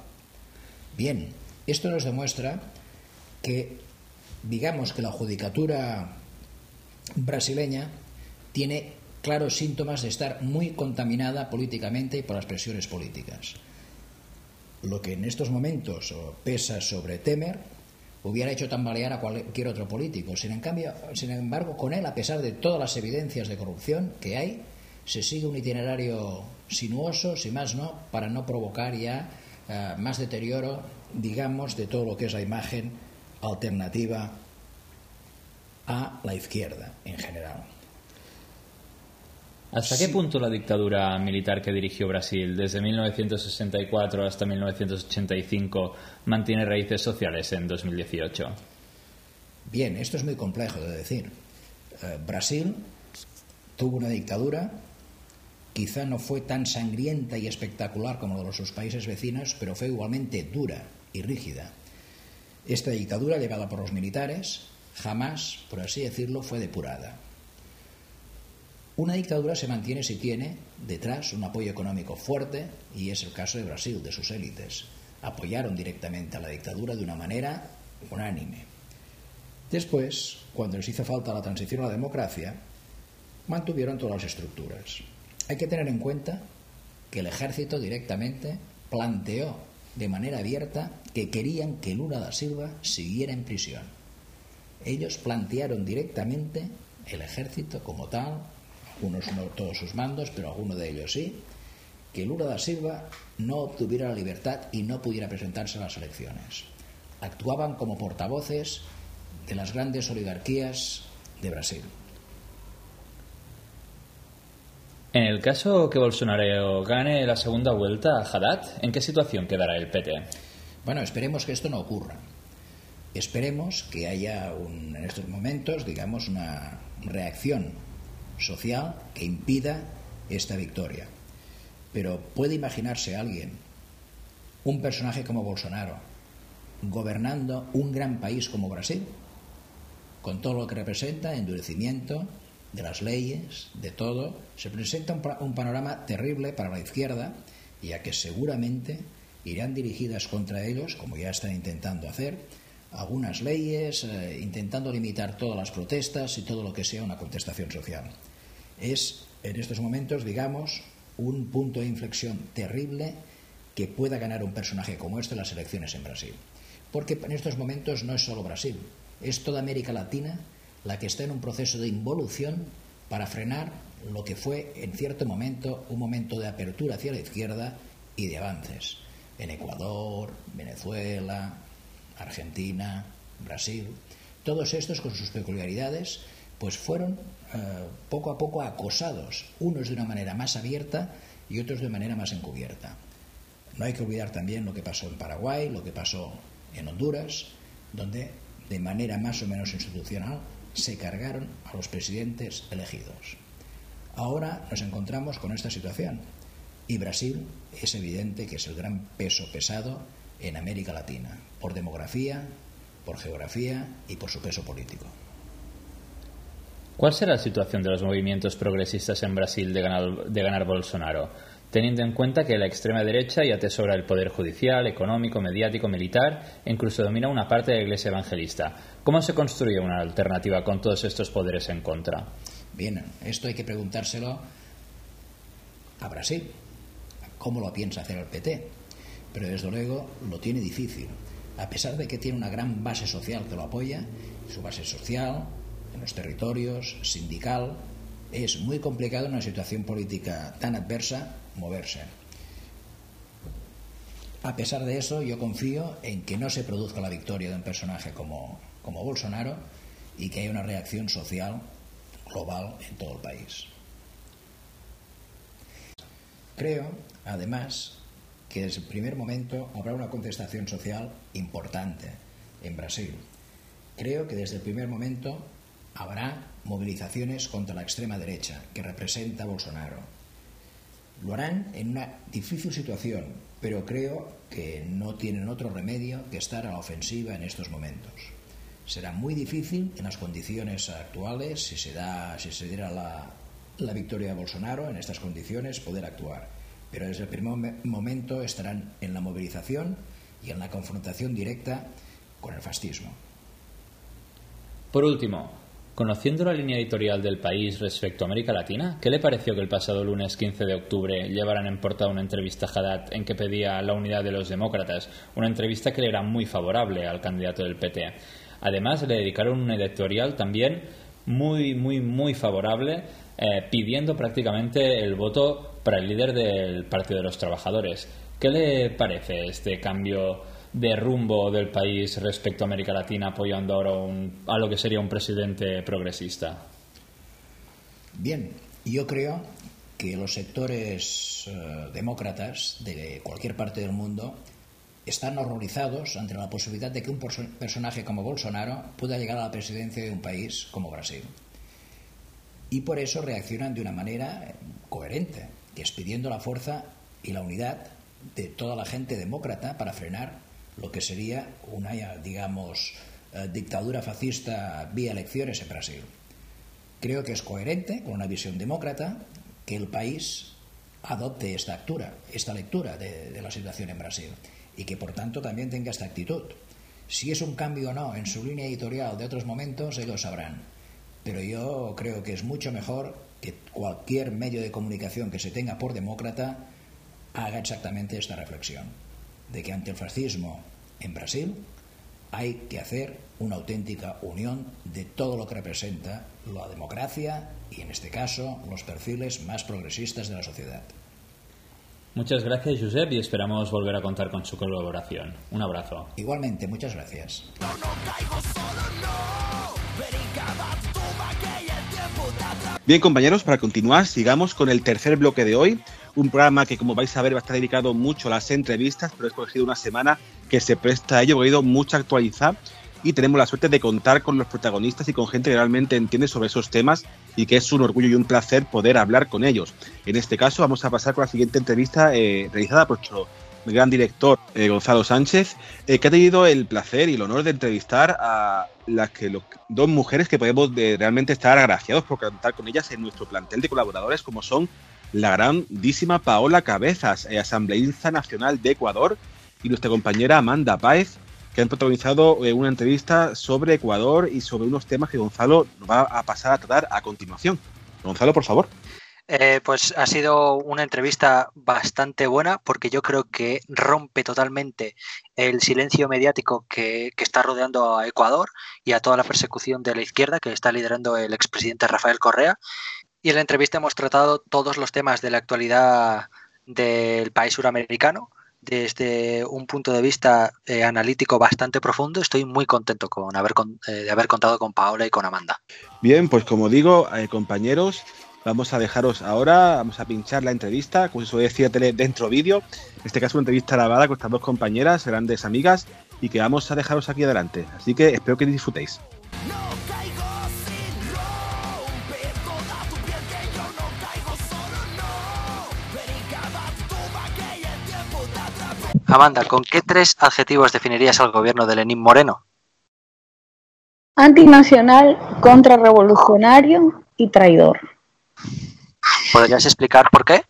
S6: Bien, esto nos demuestra que, digamos que la judicatura brasileña tiene claros síntomas de estar muy contaminada políticamente y por las presiones políticas. Lo que en estos momentos pesa sobre Temer hubiera hecho tambalear a cualquier otro político. Sin, en cambio, sin embargo, con él, a pesar de todas las evidencias de corrupción que hay, se sigue un itinerario sinuoso, si más no, para no provocar ya eh, más deterioro, digamos, de todo lo que es la imagen alternativa a la izquierda en general.
S5: ¿Hasta qué punto la dictadura militar que dirigió Brasil desde 1964 hasta 1985 mantiene raíces sociales en 2018?
S6: Bien, esto es muy complejo de decir. Eh, Brasil tuvo una dictadura Quizá no fue tan sangrienta y espectacular como la de sus países vecinos, pero fue igualmente dura y rígida. Esta dictadura, llevada por los militares, jamás, por así decirlo, fue depurada. Una dictadura se mantiene si tiene detrás un apoyo económico fuerte, y es el caso de Brasil, de sus élites. Apoyaron directamente a la dictadura de una manera unánime. Después, cuando les hizo falta la transición a la democracia, mantuvieron todas las estructuras. Hay que tener en cuenta que el ejército directamente planteó de manera abierta que querían que Lula da Silva siguiera en prisión. Ellos plantearon directamente el ejército como tal, algunos no todos sus mandos, pero algunos de ellos sí, que Lula da Silva no obtuviera la libertad y no pudiera presentarse a las elecciones. Actuaban como portavoces de las grandes oligarquías de Brasil.
S5: En el caso que Bolsonaro gane la segunda vuelta a Haddad, ¿en qué situación quedará el PT?
S6: Bueno, esperemos que esto no ocurra. Esperemos que haya un, en estos momentos, digamos, una reacción social que impida esta victoria. Pero puede imaginarse alguien, un personaje como Bolsonaro, gobernando un gran país como Brasil, con todo lo que representa, endurecimiento de las leyes, de todo, se presenta un, panorama terrible para la izquierda, ya que seguramente irán dirigidas contra ellos, como ya están intentando hacer, algunas leyes, eh, intentando limitar todas las protestas y todo lo que sea una contestación social. Es, en estos momentos, digamos, un punto de inflexión terrible que pueda ganar un personaje como este en las elecciones en Brasil. Porque en estos momentos no es solo Brasil, es toda América Latina la que está en un proceso de involución para frenar lo que fue en cierto momento un momento de apertura hacia la izquierda y de avances en Ecuador, Venezuela, Argentina, Brasil. Todos estos con sus peculiaridades pues fueron eh, poco a poco acosados, unos de una manera más abierta y otros de manera más encubierta. No hay que olvidar también lo que pasó en Paraguay, lo que pasó en Honduras, donde de manera más o menos institucional, se cargaron a los presidentes elegidos. Ahora nos encontramos con esta situación y Brasil es evidente que es el gran peso pesado en América Latina, por demografía, por geografía y por su peso político.
S5: ¿Cuál será la situación de los movimientos progresistas en Brasil de ganar, de ganar Bolsonaro? Teniendo en cuenta que la extrema derecha ya atesora el poder judicial, económico, mediático, militar e incluso domina una parte de la iglesia evangelista. ¿Cómo se construye una alternativa con todos estos poderes en contra?
S6: Bien, esto hay que preguntárselo a Brasil. ¿Cómo lo piensa hacer el PT? Pero desde luego lo tiene difícil. A pesar de que tiene una gran base social que lo apoya, su base social, en los territorios, sindical, es muy complicado en una situación política tan adversa moverse. A pesar de eso, yo confío en que no se produzca la victoria de un personaje como, como Bolsonaro y que haya una reacción social global en todo el país. Creo, además, que desde el primer momento habrá una contestación social importante en Brasil. Creo que desde el primer momento habrá movilizaciones contra la extrema derecha que representa Bolsonaro lo harán en una difícil situación, pero creo que no tienen otro remedio que estar a la ofensiva en estos momentos. Será muy difícil en las condiciones actuales, si se, da, si se diera la, la victoria de Bolsonaro en estas condiciones, poder actuar. Pero desde el primer momento estarán en la movilización y en la confrontación directa con el fascismo.
S5: Por último, Conociendo la línea editorial del país respecto a América Latina, ¿qué le pareció que el pasado lunes 15 de octubre llevaran en portada una entrevista a Haddad en que pedía la unidad de los demócratas, una entrevista que le era muy favorable al candidato del PT? Además, le dedicaron un editorial también muy, muy, muy favorable, eh, pidiendo prácticamente el voto para el líder del Partido de los Trabajadores. ¿Qué le parece este cambio? De rumbo del país respecto a América Latina apoyando ahora a lo que sería un presidente progresista?
S6: Bien, yo creo que los sectores eh, demócratas de cualquier parte del mundo están horrorizados ante la posibilidad de que un personaje como Bolsonaro pueda llegar a la presidencia de un país como Brasil. Y por eso reaccionan de una manera coherente, que es pidiendo la fuerza y la unidad de toda la gente demócrata para frenar lo que sería una, digamos, eh, dictadura fascista vía elecciones en Brasil. Creo que es coherente con una visión demócrata que el país adopte esta lectura, esta lectura de, de la situación en Brasil y que por tanto también tenga esta actitud. Si es un cambio o no en su línea editorial de otros momentos, ellos sabrán. Pero yo creo que es mucho mejor que cualquier medio de comunicación que se tenga por demócrata haga exactamente esta reflexión, de que ante el fascismo en Brasil hay que hacer una auténtica unión de todo lo que representa la democracia y, en este caso, los perfiles más progresistas de la sociedad.
S5: Muchas gracias, Josep, y esperamos volver a contar con su colaboración. Un abrazo.
S6: Igualmente, muchas gracias.
S1: Bien, compañeros, para continuar, sigamos con el tercer bloque de hoy. Un programa que, como vais a ver, va a estar dedicado mucho a las entrevistas, pero he escogido una semana que se presta a ello, he oído mucha actualidad y tenemos la suerte de contar con los protagonistas y con gente que realmente entiende sobre esos temas y que es un orgullo y un placer poder hablar con ellos. En este caso vamos a pasar con la siguiente entrevista eh, realizada por nuestro gran director eh, Gonzalo Sánchez, eh, que ha tenido el placer y el honor de entrevistar a las que dos mujeres que podemos realmente estar agraciados por contar con ellas en nuestro plantel de colaboradores, como son la grandísima Paola Cabezas, asambleísta nacional de Ecuador, y nuestra compañera Amanda Páez, que han protagonizado eh, una entrevista sobre Ecuador y sobre unos temas que Gonzalo nos va a pasar a tratar a continuación. Gonzalo, por favor.
S2: Eh, pues ha sido una entrevista bastante buena porque yo creo que rompe totalmente el silencio mediático que, que, está rodeando a Ecuador y a toda la persecución de la izquierda que está liderando el expresidente Rafael Correa. Y en la entrevista hemos tratado todos los temas de la actualidad del país suramericano, desde un punto de vista eh, analítico bastante profundo. Estoy muy contento con haber eh, de haber contado con Paola y con Amanda.
S1: Bien, pues como digo, eh, compañeros, vamos a dejaros ahora, vamos a pinchar la entrevista, como se suele decir dentro vídeo. En este caso, una entrevista grabada con estas dos compañeras, grandes amigas, y que vamos a dejaros aquí adelante. Así que espero que disfrutéis.
S2: Amanda, ¿con qué tres adjetivos definirías al gobierno de Lenín Moreno?
S7: Antinacional, contrarrevolucionario y traidor.
S2: ¿Podrías explicar por qué?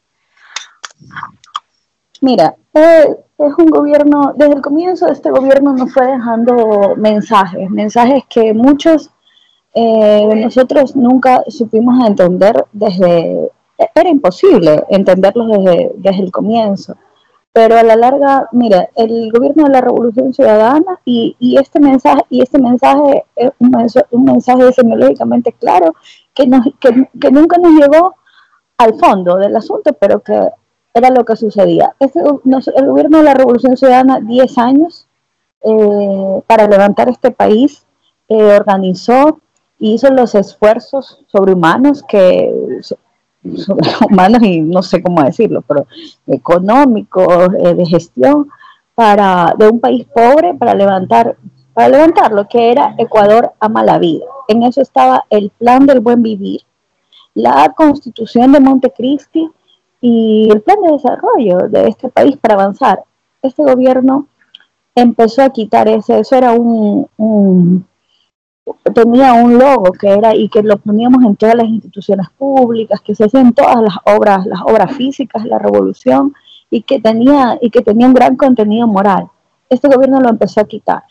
S7: Mira, eh, es un gobierno, desde el comienzo este gobierno nos fue dejando mensajes, mensajes que muchos eh, de nosotros nunca supimos entender desde, era imposible entenderlos desde, desde el comienzo pero a la larga, mira, el gobierno de la Revolución Ciudadana y, y este mensaje y este mensaje es un, mensaje, un semiológicamente claro que, nos, que, nunca nos llegó al fondo del asunto, pero que era lo que sucedía. Este, el gobierno de la Revolución Ciudadana, 10 años eh, para levantar este país, eh, organizó, hizo los esfuerzos sobrehumanos que [LAUGHS] humanos y no sé cómo decirlo, pero económicos, eh, de gestión, para, de un país pobre para levantar, para levantar lo que era Ecuador ama la vida. En eso estaba el plan del buen vivir, la constitución de Montecristi y el plan de desarrollo de este país para avanzar. Este gobierno empezó a quitar ese, eso era un tenía un logo que era y que lo poníamos en todas las instituciones públicas, que se hacían todas las obras, las obras físicas, la revolución y que tenía y que tenía un gran contenido moral. Este gobierno lo empezó a quitar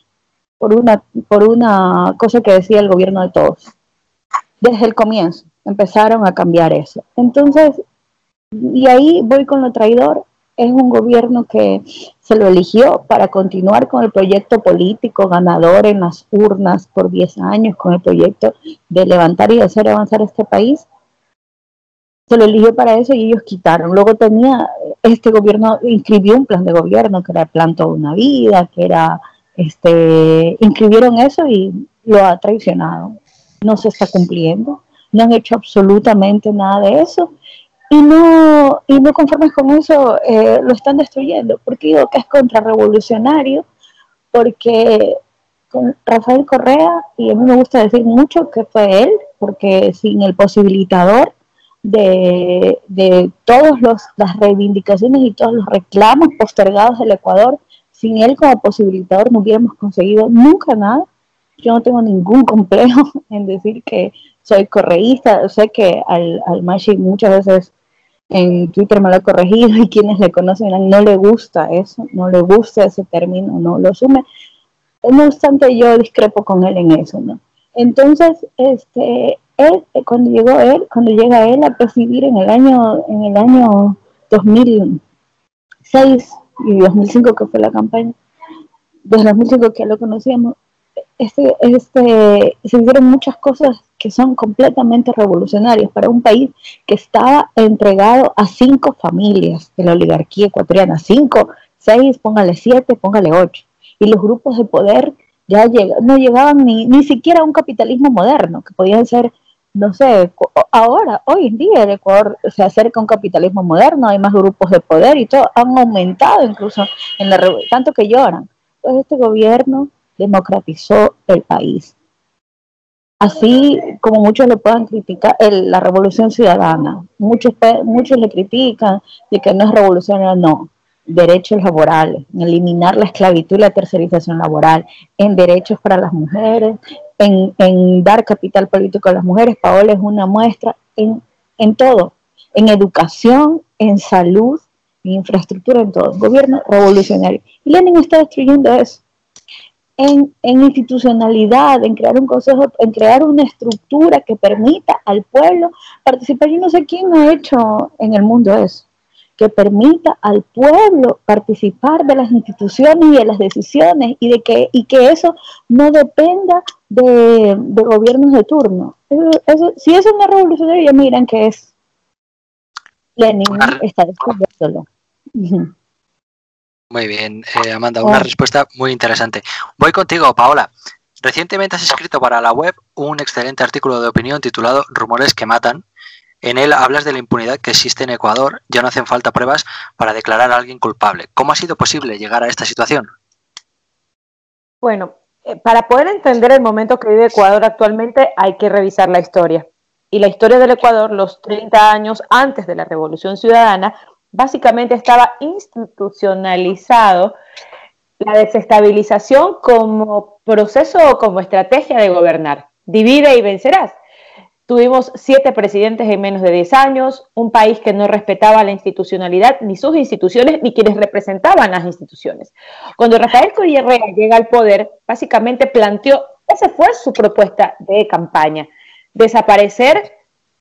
S7: por una por una cosa que decía el gobierno de todos. Desde el comienzo empezaron a cambiar eso. Entonces, y ahí voy con lo traidor, es un gobierno que se lo eligió para continuar con el proyecto político ganador en las urnas por 10 años, con el proyecto de levantar y hacer avanzar este país. Se lo eligió para eso y ellos quitaron. Luego tenía, este gobierno inscribió un plan de gobierno que era el plan toda una vida, que era, este, inscribieron eso y lo ha traicionado. No se está cumpliendo, no han hecho absolutamente nada de eso y no, y no conformes con eso, eh, lo están destruyendo. Porque digo que es contrarrevolucionario, porque con Rafael Correa, y a mí me gusta decir mucho que fue él, porque sin el posibilitador de, de todas las reivindicaciones y todos los reclamos postergados del Ecuador, sin él como posibilitador no hubiéramos conseguido nunca nada. Yo no tengo ningún complejo [LAUGHS] en decir que soy correísta, sé que al, al Mashi muchas veces en Twitter me lo ha corregido [LAUGHS] y quienes le conocen no le gusta eso, no le gusta ese término, no lo asume. no obstante, yo discrepo con él en eso, ¿no? Entonces, este, él, cuando llegó él, cuando llega él a presidir en el año, en el año 2006 y 2005 que fue la campaña, desde 2005 que lo conocíamos, este, este, se hicieron muchas cosas que son completamente revolucionarias para un país que estaba entregado a cinco familias de la oligarquía ecuatoriana, cinco, seis, póngale siete, póngale ocho, y los grupos de poder ya no llegaban ni, ni siquiera a un capitalismo moderno, que podían ser, no sé, ahora, hoy en día el Ecuador se acerca a un capitalismo moderno, hay más grupos de poder y todo, han aumentado incluso en la tanto que lloran. Pues este gobierno democratizó el país. Así como muchos le puedan criticar la revolución ciudadana, muchos, muchos le critican de que no es revolucionaria, no, derechos laborales, eliminar la esclavitud y la tercerización laboral, en derechos para las mujeres, en, en dar capital político a las mujeres. Paola es una muestra en, en todo, en educación, en salud, en infraestructura, en todo. Gobierno revolucionario. Y Lenin está destruyendo eso. En, en, institucionalidad, en crear un consejo, en crear una estructura que permita al pueblo participar. Yo no sé quién ha hecho en el mundo eso que permita al pueblo participar de las instituciones y de las decisiones y de que, y que eso no dependa de, gobiernos de turno. si eso no es revolucionario, ya miran que es Lenin está descubriéndolo.
S2: Muy bien, eh, Amanda, una respuesta muy interesante. Voy contigo, Paola. Recientemente has escrito para la web un excelente artículo de opinión titulado Rumores que matan, en él hablas de la impunidad que existe en Ecuador, ya no hacen falta pruebas para declarar a alguien culpable. ¿Cómo ha sido posible llegar a esta situación?
S8: Bueno, eh, para poder entender el momento que vive Ecuador actualmente hay que revisar la historia. Y la historia del Ecuador, los 30 años antes de la Revolución Ciudadana, básicamente estaba institucionalizado la desestabilización como proceso o como estrategia de gobernar. Divide y vencerás. Tuvimos siete presidentes en menos de diez años, un país que no respetaba la institucionalidad, ni sus instituciones, ni quienes representaban las instituciones. Cuando Rafael Correa llega al poder, básicamente planteó, esa fue su propuesta de campaña, desaparecer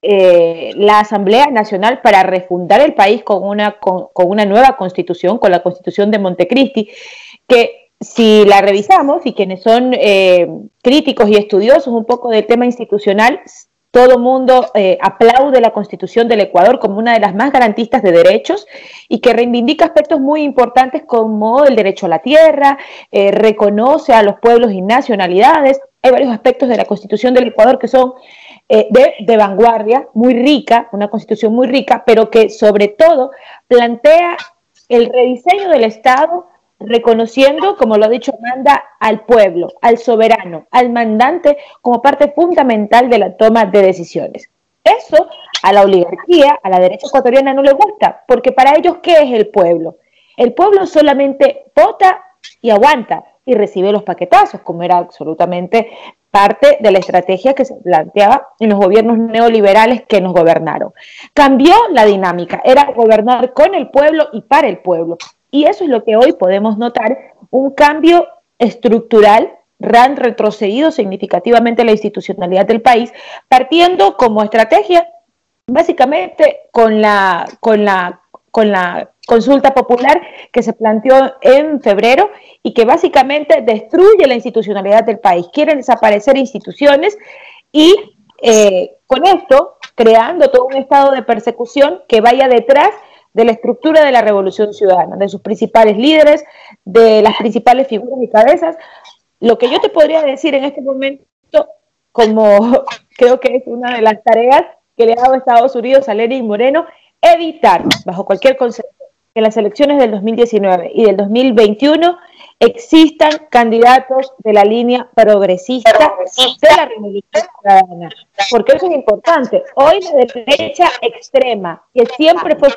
S8: eh, la Asamblea Nacional para refundar el país con una, con, una nueva constitución, con la constitución de Montecristi, que si la revisamos y quienes son eh, críticos y estudiosos un poco del tema institucional, todo mundo eh, aplaude la Constitución del Ecuador como una de las más garantistas de derechos y que reivindica aspectos muy importantes como el derecho a la tierra, reconoce a los pueblos y nacionalidades. Hay varios aspectos de la Constitución del Ecuador que son eh, de, de vanguardia, muy rica, una Constitución muy rica, pero que sobre todo plantea el rediseño del Estado reconociendo, como lo ha dicho Amanda, al pueblo, al soberano, al mandante como parte fundamental de la toma de decisiones. Eso a la oligarquía, a la derecha ecuatoriana no le gusta, porque para ellos, ¿qué es el pueblo? El pueblo solamente vota y aguanta y recibe los paquetazos, como era absolutamente parte de la estrategia que se planteaba en los gobiernos neoliberales que nos gobernaron. Cambió la dinámica, era gobernar con el pueblo y para el pueblo. Y eso es lo que hoy podemos notar, un cambio estructural han retrocedido significativamente la institucionalidad del país, partiendo como estrategia básicamente con la, con la, con la consulta popular que se planteó en febrero y que básicamente destruye la institucionalidad del país. Quieren desaparecer instituciones y eh, con esto creando todo un estado de persecución que vaya detrás de la estructura de la revolución ciudadana, de sus principales líderes, de las principales figuras y cabezas. Lo que yo te podría decir en este momento, como [LAUGHS] creo que es una de las tareas que le ha dado Estados Unidos a Lenin Moreno, evitar, bajo cualquier concepto, que en las elecciones del 2019 y del 2021 existan candidatos de la línea progresista de la revolución ciudadana. Porque eso es importante. Hoy la derecha extrema, que siempre fue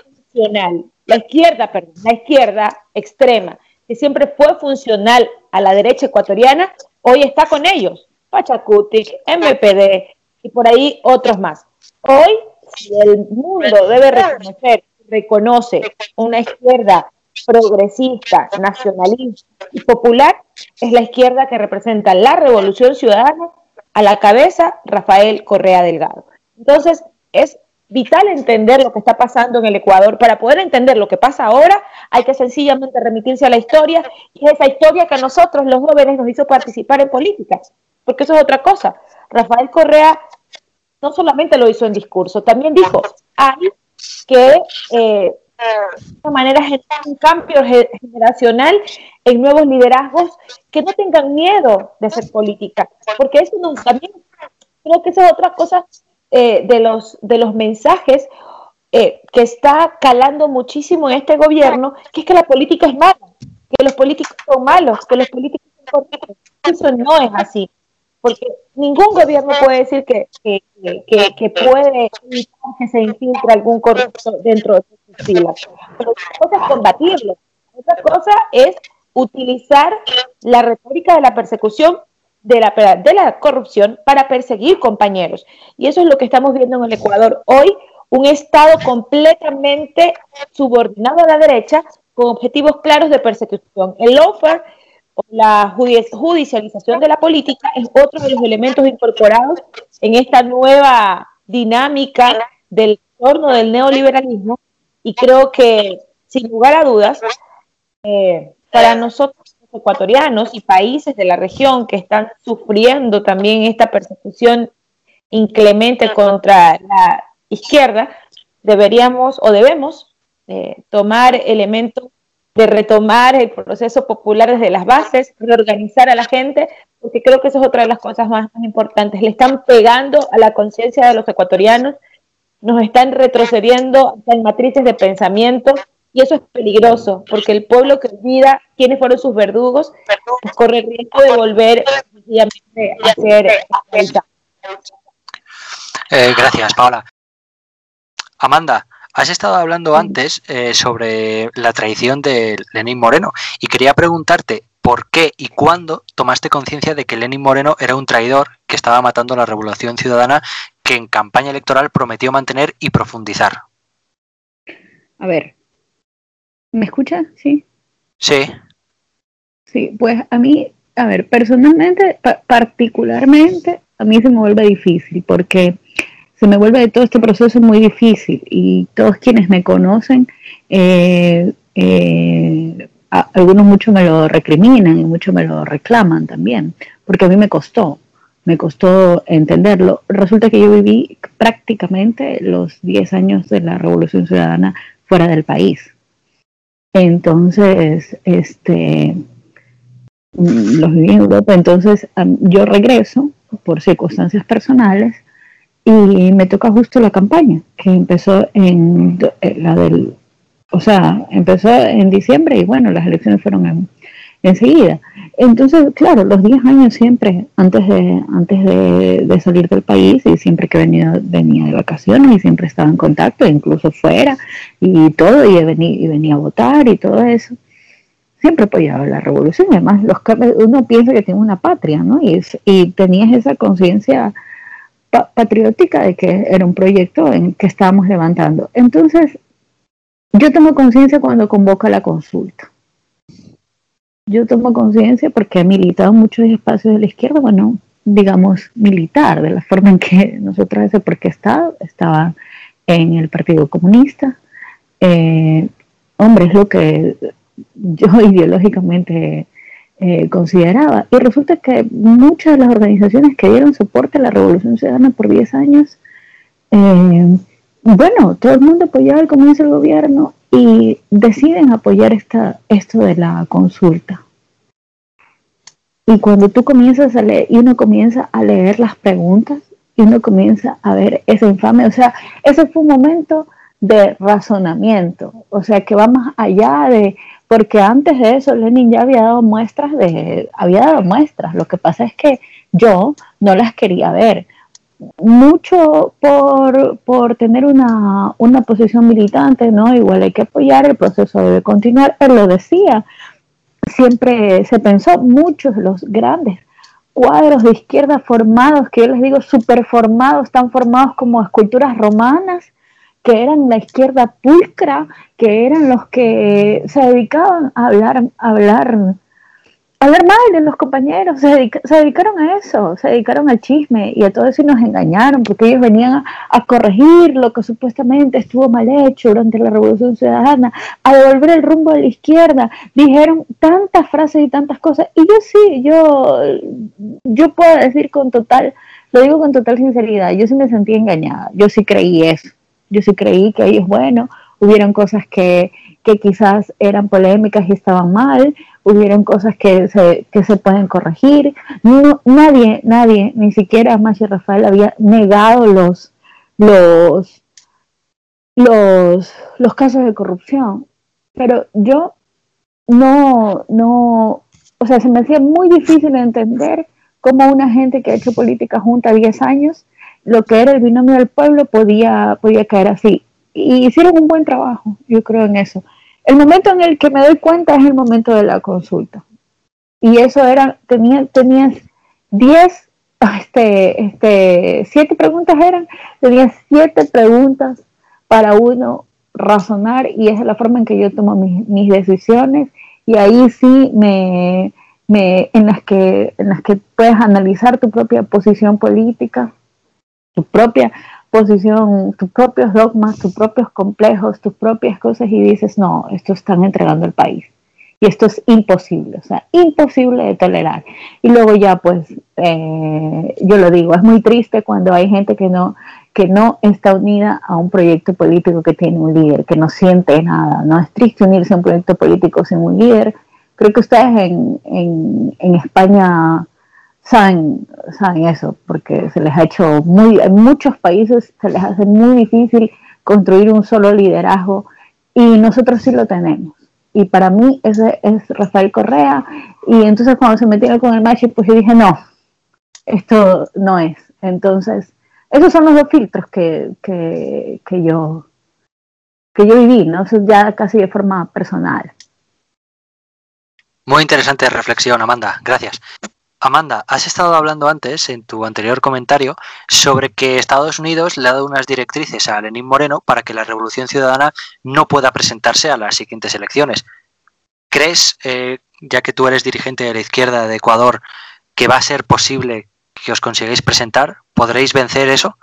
S8: la izquierda, perdón, la izquierda extrema, que siempre fue funcional a la derecha ecuatoriana, hoy está con ellos. Pachacutic, MPD y por ahí otros más. Hoy, si el mundo debe reconocer, reconoce una izquierda progresista, nacionalista y popular es la izquierda que representa la revolución ciudadana a la cabeza Rafael Correa Delgado. Entonces, es vital entender lo que está pasando en el Ecuador. Para poder entender lo que pasa ahora, hay que sencillamente remitirse a la historia y es esa historia que a nosotros, los jóvenes, nos hizo participar en política, porque eso es otra cosa. Rafael Correa no solamente lo hizo en discurso, también dijo, hay que eh, de manera generar un cambio generacional en nuevos liderazgos que no tengan miedo de hacer política, porque eso no, también creo que esa es otra cosa eh, de, los, de los mensajes eh, que está calando muchísimo en este gobierno, que es que la política es mala, que los políticos son malos, que los políticos son corruptos. Eso no es así, porque ningún gobierno puede decir que, que, que, puede evitar que se infiltre algún corrupto dentro de sus filas. Pero una cosa es combatirlo, otra cosa es utilizar la retórica de la persecución de la, de la corrupción para perseguir compañeros. Y eso es lo que estamos viendo en el Ecuador hoy, un Estado completamente subordinado a la derecha con objetivos claros de persecución. El lawfare la judicialización de la política es otro de los elementos incorporados en esta nueva dinámica del entorno del neoliberalismo. Y creo que, sin lugar a dudas, eh, para nosotros ecuatorianos y países de la región que están sufriendo también esta persecución inclemente contra la izquierda, deberíamos o debemos eh, tomar elementos de retomar el proceso popular desde las bases, reorganizar a la gente, porque creo que eso es otra de las cosas más, más importantes. Le están pegando a la conciencia de los ecuatorianos, nos están retrocediendo en matrices de pensamiento, y eso es peligroso, porque el pueblo que olvida quiénes fueron sus verdugos, pues corre el riesgo de volver a ser
S2: eh, gracias, Paola. Amanda, has estado hablando antes eh, sobre la traición de Lenín Moreno y quería preguntarte por qué y cuándo tomaste conciencia de que Lenín Moreno era un traidor que estaba matando la revolución ciudadana que en campaña electoral prometió mantener y profundizar.
S7: A ver, ¿Me escucha? Sí.
S2: Sí.
S7: Sí, pues a mí, a ver, personalmente, particularmente, a mí se me vuelve difícil porque se me vuelve todo este proceso muy difícil y todos quienes me conocen, eh, eh, algunos mucho me lo recriminan y muchos me lo reclaman también, porque a mí me costó, me costó entenderlo. Resulta que yo viví prácticamente los 10 años de la Revolución Ciudadana fuera del país. Entonces, este, los viví en Europa, entonces yo regreso por circunstancias personales y me toca justo la campaña, que empezó en eh, la del, o sea, empezó en diciembre y bueno, las elecciones fueron en, enseguida. Entonces, claro, los 10 años siempre, antes de, antes de, salir del país, y siempre que venía, venía de vacaciones y siempre estaba en contacto, incluso fuera, y todo, y venía, y venía a votar y todo eso, siempre apoyaba la revolución. Además, los, uno piensa que tiene una patria, ¿no? Y, y tenías esa conciencia patriótica de que era un proyecto en que estábamos levantando. Entonces, yo tomo conciencia cuando convoca la consulta yo tomo conciencia porque he militado en muchos espacios de la izquierda, bueno, digamos, militar, de la forma en que nosotros ese porque estaba, estaba en el Partido Comunista. Eh, hombre, es lo que yo [LAUGHS] ideológicamente eh, consideraba. Y resulta que muchas de las organizaciones que dieron soporte a la Revolución Ciudadana por 10 años, eh, bueno, todo el mundo apoyaba el comienzo del gobierno y deciden apoyar esta, esto de la consulta. Y cuando tú comienzas a leer, y uno comienza a leer las preguntas, y uno comienza a ver esa infame, o sea, ese fue un momento de razonamiento, o sea, que va más allá de, porque antes de eso Lenin ya había dado muestras de, había dado muestras, lo que pasa es que yo no las quería ver, mucho por, por tener una, una, posición militante, ¿no? Igual hay que apoyar, el proceso debe continuar, él lo decía. Siempre se pensó, muchos los grandes cuadros de izquierda formados, que yo les digo super formados, están formados como esculturas romanas, que eran la izquierda pulcra, que eran los que se dedicaban a hablar, a hablar hablar mal de los compañeros, se, dedicaron a eso, se dedicaron al chisme y a todo eso y nos engañaron porque ellos venían a, corregir lo que supuestamente estuvo mal hecho durante la Revolución Ciudadana, a devolver el rumbo a la izquierda, dijeron tantas frases y tantas cosas y yo sí, yo, yo puedo decir con total, lo digo con total sinceridad, yo sí me sentí engañada, yo sí creí eso, yo sí creí que ellos, bueno, hubieron cosas que, que quizás eran polémicas y estaban mal, hubieron cosas que se, que se pueden corregir. No, nadie, nadie, ni siquiera Machi Rafael había negado los, los, los, los casos de corrupción. Pero yo no, no, o sea, se me hacía muy difícil entender cómo una gente que ha hecho política junta 10 años, lo que era el binomio del pueblo podía, podía caer así. Y hicieron un buen trabajo, yo creo en eso. El momento en el que me doy cuenta es el momento de la consulta. Y eso era, tenía, tenías 10, este, este, siete preguntas eran, tenías siete preguntas para uno razonar y esa es la forma en que yo tomo mis, decisiones y ahí sí me, me, en las que en las que puedes analizar tu propia posición política, tu propia posición, tus propios dogmas, tus propios complejos, tus propias cosas y dices, no, esto están entregando el país. Y esto es imposible, o sea, imposible de tolerar. Y luego ya, pues, eh, yo lo digo, es muy triste cuando hay gente que no, que no está unida a un proyecto político que tiene un líder, que no siente nada. No es triste unirse a un proyecto político sin un líder. Creo que ustedes en, en, en España saben, saben eso, porque se les ha hecho muy, en muchos países se les hace muy difícil construir un solo liderazgo y nosotros sí lo tenemos. Y para mí ese es Rafael Correa. Y entonces cuando se metieron con el match, pues yo dije, no, esto no es. Entonces, esos son los dos filtros que, que, que yo que yo viví, ¿no? Eso ya casi de forma personal.
S2: Muy interesante reflexión, Amanda. Gracias. Amanda, has estado hablando antes, en tu anterior comentario, sobre que Estados Unidos le ha dado unas directrices a Lenín Moreno para que la Revolución Ciudadana no pueda presentarse a las siguientes elecciones. ¿Crees, eh, ya que tú eres dirigente de la izquierda de Ecuador, que va a ser posible que os consigáis presentar? ¿Podréis vencer eso?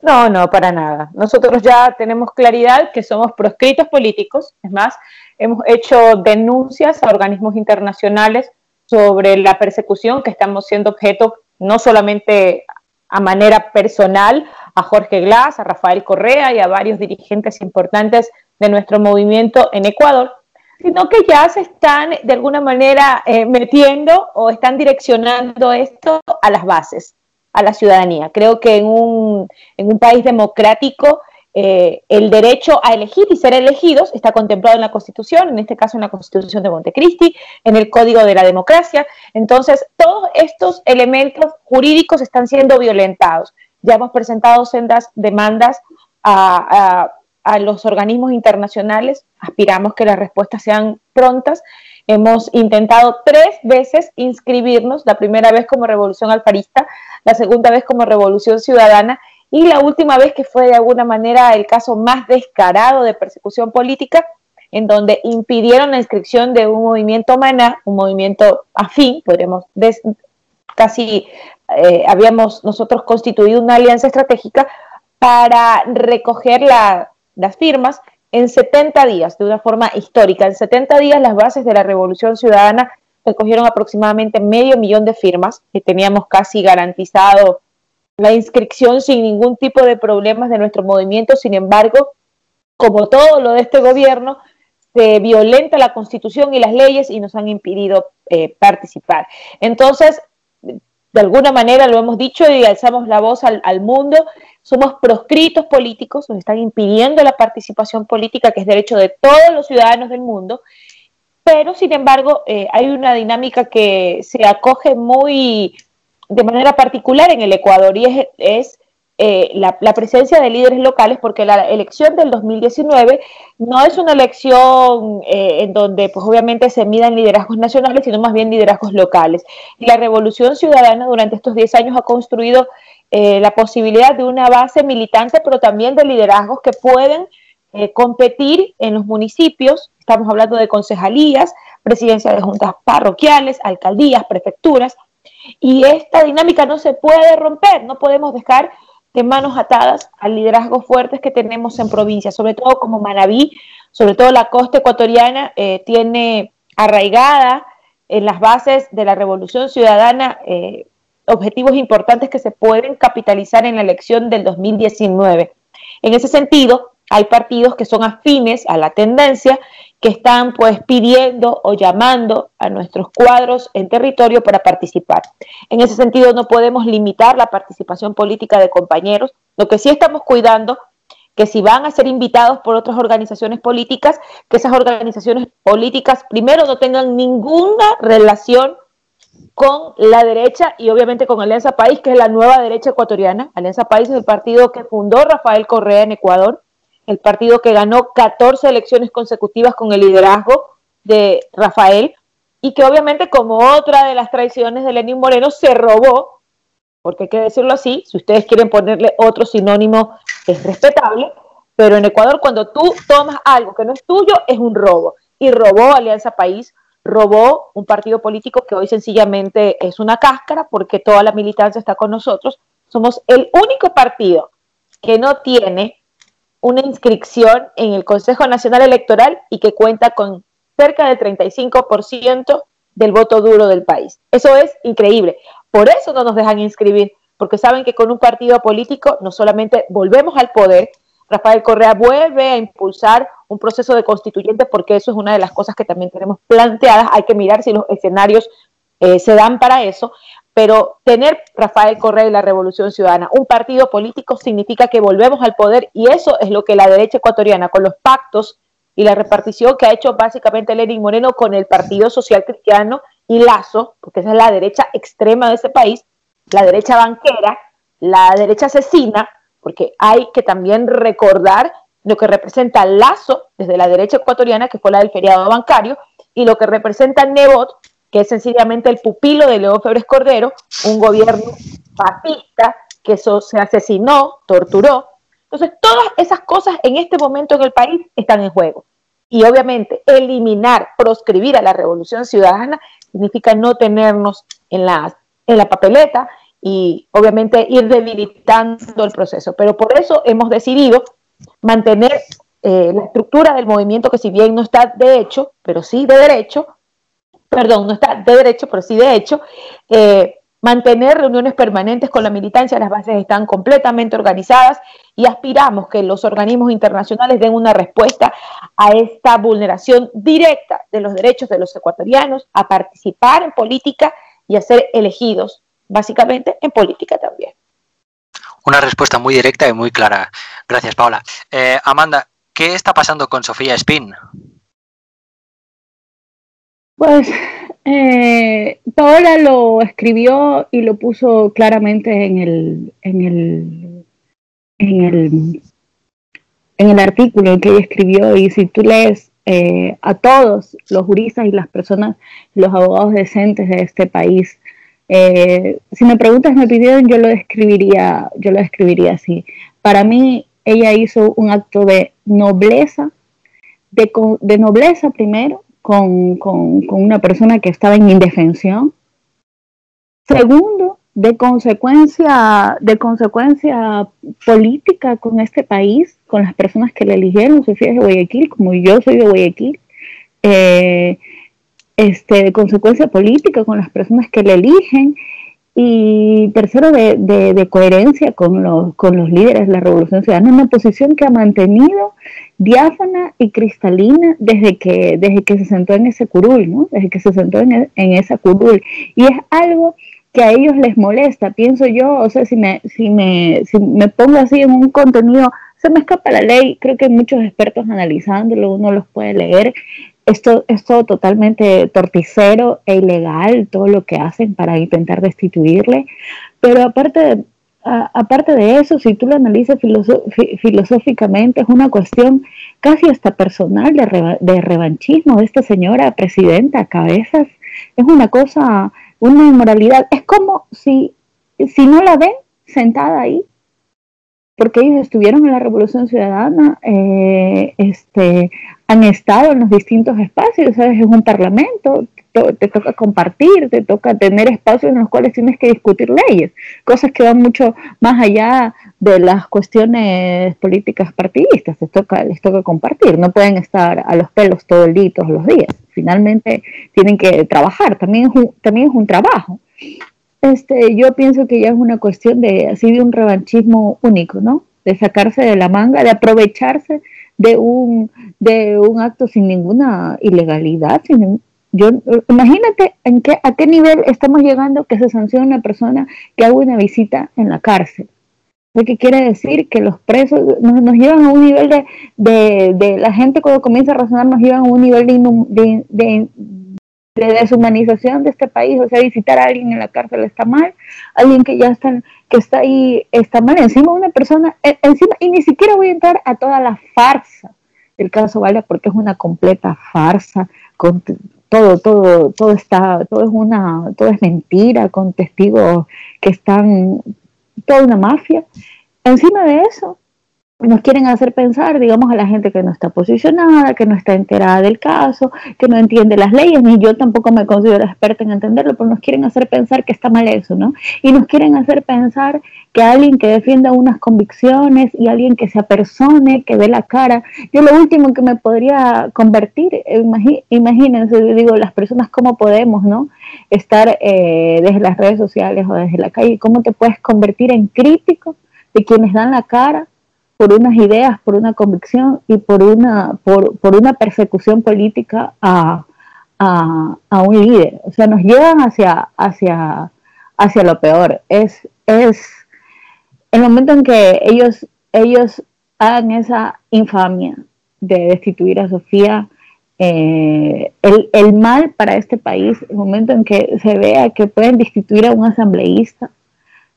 S8: No, no, para nada. Nosotros ya tenemos claridad que somos proscritos políticos. Es más, hemos hecho denuncias a organismos internacionales sobre la persecución que estamos siendo objeto no solamente a manera personal a Jorge Glass, a Rafael Correa y a varios dirigentes importantes de nuestro movimiento en Ecuador, sino que ya se están de alguna manera eh, metiendo o están direccionando esto a las bases, a la ciudadanía. Creo que en un, en un país democrático eh, el derecho a elegir y ser elegidos está contemplado en la Constitución, en este caso en la Constitución de Montecristi, en el Código de la Democracia. Entonces, todos estos elementos jurídicos están siendo violentados. Ya hemos presentado sendas demandas a, a los organismos internacionales, aspiramos que las respuestas sean prontas. Hemos intentado tres veces inscribirnos, la primera vez como Revolución Alfarista, la segunda vez como Revolución Ciudadana y la última vez que fue de alguna manera el caso más descarado de persecución política, en donde impidieron la inscripción de un movimiento maná, un movimiento afín, podríamos casi eh, habíamos nosotros constituido una alianza estratégica para recoger las firmas en 70 días, de una forma histórica. En 70 días las bases de la Revolución Ciudadana recogieron aproximadamente medio millón de firmas, que teníamos casi garantizado la inscripción sin ningún tipo de problemas de nuestro movimiento. Sin embargo, como todo lo de este gobierno, se violenta la constitución y las leyes y nos han impedido eh, participar. Entonces, de alguna manera lo hemos dicho y alzamos la voz al, mundo, somos proscritos políticos, nos están impidiendo la participación política, que es derecho de todos los ciudadanos del mundo, pero sin embargo eh, hay una dinámica que se acoge muy de manera particular en el Ecuador y es, eh, la, presencia de líderes locales porque la elección del 2019 no es una elección eh, en donde pues obviamente se midan liderazgos nacionales, sino más bien liderazgos locales. Y la revolución ciudadana durante estos 10 años ha construido eh, la posibilidad de una base militante, pero también de liderazgos que pueden eh, competir en los municipios. Estamos hablando de concejalías, presidencia de juntas parroquiales, alcaldías, prefecturas. Y esta dinámica no se puede romper, no podemos dejar de manos atadas a liderazgos fuertes que tenemos en provincias, sobre todo como Manabí, sobre todo la costa ecuatoriana, eh, tiene arraigada en las bases de la revolución ciudadana eh, objetivos importantes que se pueden capitalizar en la elección del 2019. En ese sentido, hay partidos que son afines a la tendencia que están pues pidiendo o llamando a nuestros cuadros en territorio para participar. En ese sentido no podemos limitar la participación política de compañeros, lo que sí estamos cuidando que si van a ser invitados por otras organizaciones políticas, que esas organizaciones políticas primero no tengan ninguna relación con la derecha y obviamente con Alianza País, que es la nueva derecha ecuatoriana. Alianza País es el partido que fundó Rafael Correa en Ecuador, el partido que ganó 14 elecciones consecutivas con el liderazgo de Rafael y que obviamente como otra de las traiciones de Lenín Moreno se robó, porque hay que decirlo así, si ustedes quieren ponerle otro sinónimo es respetable, pero en Ecuador cuando tú tomas algo que no es tuyo es un robo y robó Alianza País, robó un partido político que hoy sencillamente es una cáscara porque toda la militancia está con nosotros. Somos el único partido que no tiene una inscripción en el Consejo Nacional Electoral y que cuenta con cerca del 35% del voto duro del país. Eso es increíble. Por eso no nos dejan inscribir, porque saben que con un partido político no solamente volvemos al poder, Rafael Correa vuelve a impulsar un proceso de constituyente porque eso es una de las cosas que también tenemos planteadas. Hay que mirar si los escenarios eh, se dan para eso, pero tener Rafael Correa y la Revolución Ciudadana, un partido político, significa que volvemos al poder y eso es lo que la derecha ecuatoriana, con los pactos y la repartición que ha hecho básicamente Lenin Moreno con el Partido Social Cristiano y Lazo, porque esa es la derecha extrema de ese país, la derecha banquera, la derecha asesina, porque hay que también recordar lo que representa Lazo desde la derecha ecuatoriana, que fue la del feriado bancario, y lo que representa Nebot, que es sencillamente el pupilo de León Febres Cordero, un gobierno fascista que eso se asesinó, torturó. Entonces, todas esas cosas en este momento en el país están en juego. Y obviamente, eliminar, proscribir a la revolución ciudadana significa no tenernos en la, en la papeleta y obviamente ir debilitando el proceso. Pero por eso hemos decidido mantener eh, la estructura del movimiento que si bien no está de hecho, pero sí de derecho, perdón, no está de derecho, pero sí de hecho, eh, mantener reuniones permanentes con la militancia, las bases están completamente organizadas y aspiramos que los organismos internacionales den una respuesta a esta vulneración directa de los derechos de los ecuatorianos a participar en política y a ser elegidos, básicamente en política también.
S2: Una respuesta muy directa y muy clara. Gracias, Paula. Eh, Amanda, ¿qué está pasando con Sofía Spin?
S7: Pues eh, Paola lo escribió y lo puso claramente en el, en el, en el, en el artículo que ella escribió y si tú lees eh, a todos los juristas y las personas, los abogados decentes de este país, eh, si me preguntas mi opinión, yo lo describiría, yo lo describiría así. Para mí, ella hizo un acto de nobleza, de, de nobleza primero, con, con, una persona que estaba en indefensión. Segundo, de consecuencia, de consecuencia política con este país, con las personas que le eligieron, Sofía de Guayaquil, como yo soy de Guayaquil, eh, este, de consecuencia política con las personas que le eligen, y tercero, de, de, coherencia con los, con los líderes de la Revolución Ciudadana, una posición que ha mantenido diáfana y cristalina desde que, desde que se sentó en ese curul, ¿no? desde que se sentó en, en esa curul. Y es algo que a ellos les molesta, pienso yo, o sea, si me, si me, si me pongo así en un contenido, se me escapa la ley, creo que hay muchos expertos analizándolo, uno los puede leer, esto es todo totalmente torticero e ilegal, todo lo que hacen para intentar destituirle. Pero aparte de, aparte de eso, si tú lo analizas filosóficamente, es una cuestión casi hasta personal de, revanchismo de esta señora presidenta Cabezas. Es una cosa, una inmoralidad. Es como si, si no la ven, sentada ahí porque ellos estuvieron en la Revolución Ciudadana, eh, este, han estado en los distintos espacios, ¿sabes? Es un parlamento, te, toca compartir, te toca tener espacios en los cuales tienes que discutir leyes, cosas que van mucho más allá de las cuestiones políticas partidistas, les toca, les toca compartir, no pueden estar a los pelos todos los días, finalmente tienen que trabajar, también es un, también es un trabajo. Este, yo pienso que ya es una cuestión de así de un revanchismo único, ¿no? De sacarse de la manga, de aprovecharse de un, de un acto sin ninguna ilegalidad. yo, imagínate en qué, a qué nivel estamos llegando que se sanciona una persona que haga una visita en la cárcel. Lo que quiere decir que los presos nos, llevan a un nivel de, de, de, la gente cuando comienza a razonar nos llevan a un nivel de, de, de deshumanización de este país, o sea, visitar a alguien en la cárcel está mal, alguien que ya está, que está ahí está mal, encima una persona, e, encima, y ni siquiera voy a entrar a toda la farsa del caso Vale, porque es una completa farsa, con todo, todo, todo está, todo es una, todo es mentira, con testigos que están, toda una mafia. Encima de eso, nos quieren hacer pensar, digamos, a la gente que no está posicionada, que no está enterada del caso, que no entiende las leyes, ni yo tampoco me considero experta en entenderlo, pero nos quieren hacer pensar que está mal eso, ¿no? Y nos quieren hacer pensar que alguien que defienda unas convicciones y alguien que se apersone, que dé la cara, yo lo último que me podría convertir, imagínense, digo, las personas cómo podemos, ¿no? Estar eh, desde las redes sociales o desde la calle, cómo te puedes convertir en crítico de quienes dan la cara por unas ideas, por una convicción y por una, por, por una persecución política a, a, a, un líder. O sea, nos llevan hacia, hacia, hacia lo peor. Es, es el momento en que ellos, ellos hagan esa infamia de destituir a Sofía, eh, el, el, mal para este país, el momento en que se vea que pueden destituir a un asambleísta.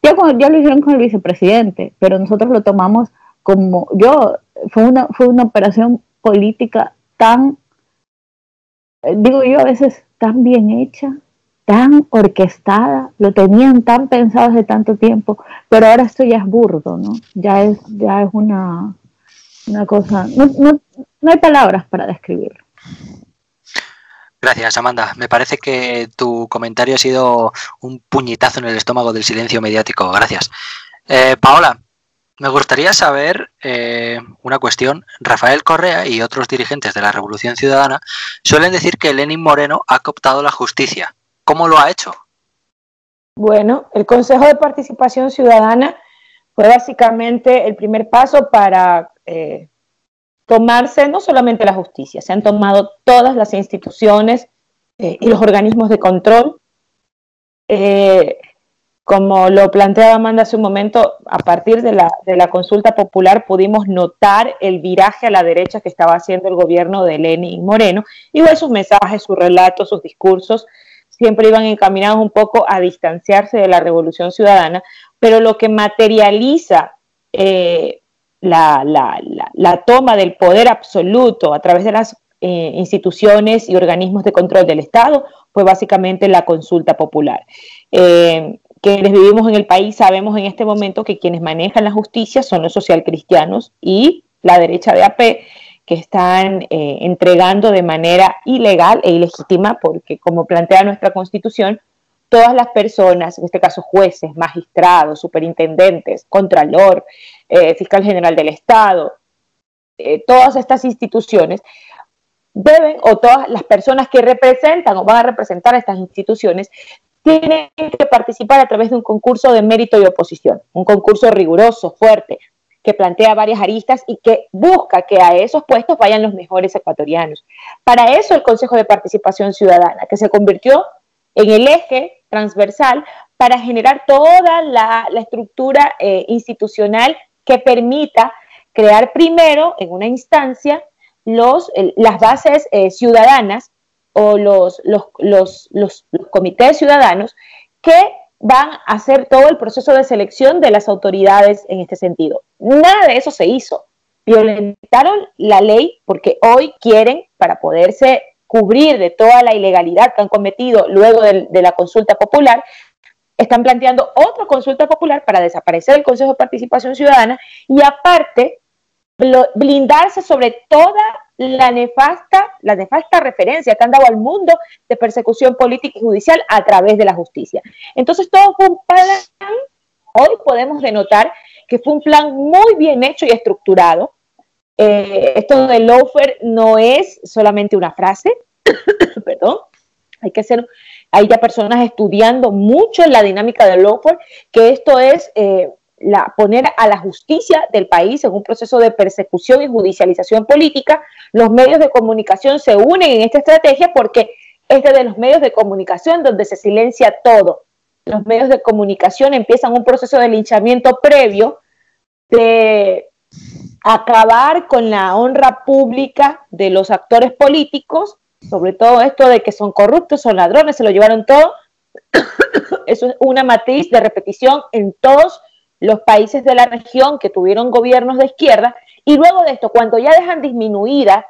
S7: Ya, ya lo hicieron con el vicepresidente, pero nosotros lo tomamos como yo, fue una, fue una operación política tan, eh, digo yo a veces, tan bien hecha, tan orquestada, lo tenían tan pensado hace tanto tiempo, pero ahora esto ya es burdo, ¿no? Ya es, ya es una, una cosa, no, no, no hay palabras para describirlo.
S2: Gracias, Amanda. Me parece que tu comentario ha sido un puñetazo en el estómago del silencio mediático. Gracias. Eh, Paola, me gustaría saber eh, una cuestión. Rafael Correa y otros dirigentes de la Revolución Ciudadana suelen decir que Lenin Moreno ha cooptado la justicia. ¿Cómo lo ha hecho?
S8: Bueno, el Consejo de Participación Ciudadana fue básicamente el primer paso para eh, tomarse no solamente la justicia, se han tomado todas las instituciones eh, y los organismos de control. Eh, como lo planteaba Amanda hace un momento, a partir de la, de la, consulta popular pudimos notar el viraje a la derecha que estaba haciendo el gobierno de Lenin Moreno. Igual sus mensajes, sus relatos, sus discursos siempre iban encaminados un poco a distanciarse de la revolución ciudadana, pero lo que materializa eh, la, toma del poder absoluto a través de las eh, instituciones y organismos de control del Estado fue básicamente la consulta popular. Eh, quienes vivimos en el país sabemos en este momento que quienes manejan la justicia son los socialcristianos y la derecha de AP, que están eh, entregando de manera ilegal e ilegítima, porque como plantea nuestra constitución, todas las personas, en este caso jueces, magistrados, superintendentes, contralor, eh, fiscal general del Estado, eh, todas estas instituciones deben, o todas las personas que representan o van a representar a estas instituciones, tienen que participar a través de un concurso de mérito y oposición, un concurso riguroso, fuerte, que plantea varias aristas y que busca que a esos puestos vayan los mejores ecuatorianos. Para eso el Consejo de Participación Ciudadana, que se convirtió en el eje transversal para generar toda la, estructura eh, institucional que permita crear primero en una instancia los, las bases eh, ciudadanas o los, los, los, los, comités ciudadanos que van a hacer todo el proceso de selección de las autoridades en este sentido. Nada de eso se hizo. Violentaron la ley porque hoy quieren, para poderse cubrir de toda la ilegalidad que han cometido luego de, la consulta popular, están planteando otra consulta popular para desaparecer el Consejo de Participación Ciudadana y aparte blindarse sobre toda la nefasta, la nefasta referencia que han dado al mundo de persecución política y judicial a través de la justicia. Entonces todo fue un plan, hoy podemos denotar que fue un plan muy bien hecho y estructurado. Eh, esto del loafer no es solamente una frase, [COUGHS] perdón, hay que ser, hay ya personas estudiando mucho la dinámica del loafer, que esto es eh, la, poner a la justicia del país en un proceso de persecución y judicialización política. Los medios de comunicación se unen en esta estrategia porque es de los medios de comunicación donde se silencia todo. Los medios de comunicación empiezan un proceso de linchamiento previo de acabar con la honra pública de los actores políticos, sobre todo esto de que son corruptos, son ladrones, se lo llevaron todo. [COUGHS] Es una matriz de repetición en todos los países de la región que tuvieron gobiernos de izquierda, y luego de esto, cuando ya dejan disminuida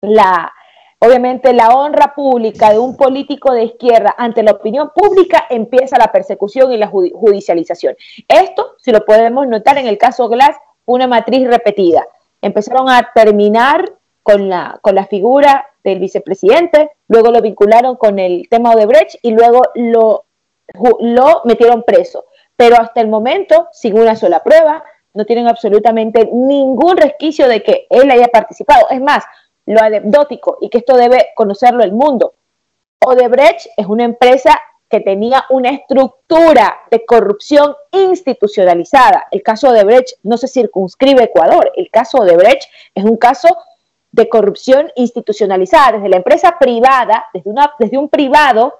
S8: la, obviamente, la honra pública de un político de izquierda ante la opinión pública, empieza la persecución y la judicialización. Esto, si lo podemos notar en el caso Glass, una matriz repetida. Empezaron a terminar con la, con la figura del vicepresidente, luego lo vincularon con el tema Odebrecht y luego lo, lo metieron preso pero hasta el momento, sin una sola prueba, no tienen absolutamente ningún resquicio de que él haya participado. Es más, lo anecdótico y que esto debe conocerlo el mundo. Odebrecht es una empresa que tenía una estructura de corrupción institucionalizada. El caso Odebrecht no se circunscribe a Ecuador. El caso Odebrecht es un caso de corrupción institucionalizada, desde la empresa privada, desde, una, desde un privado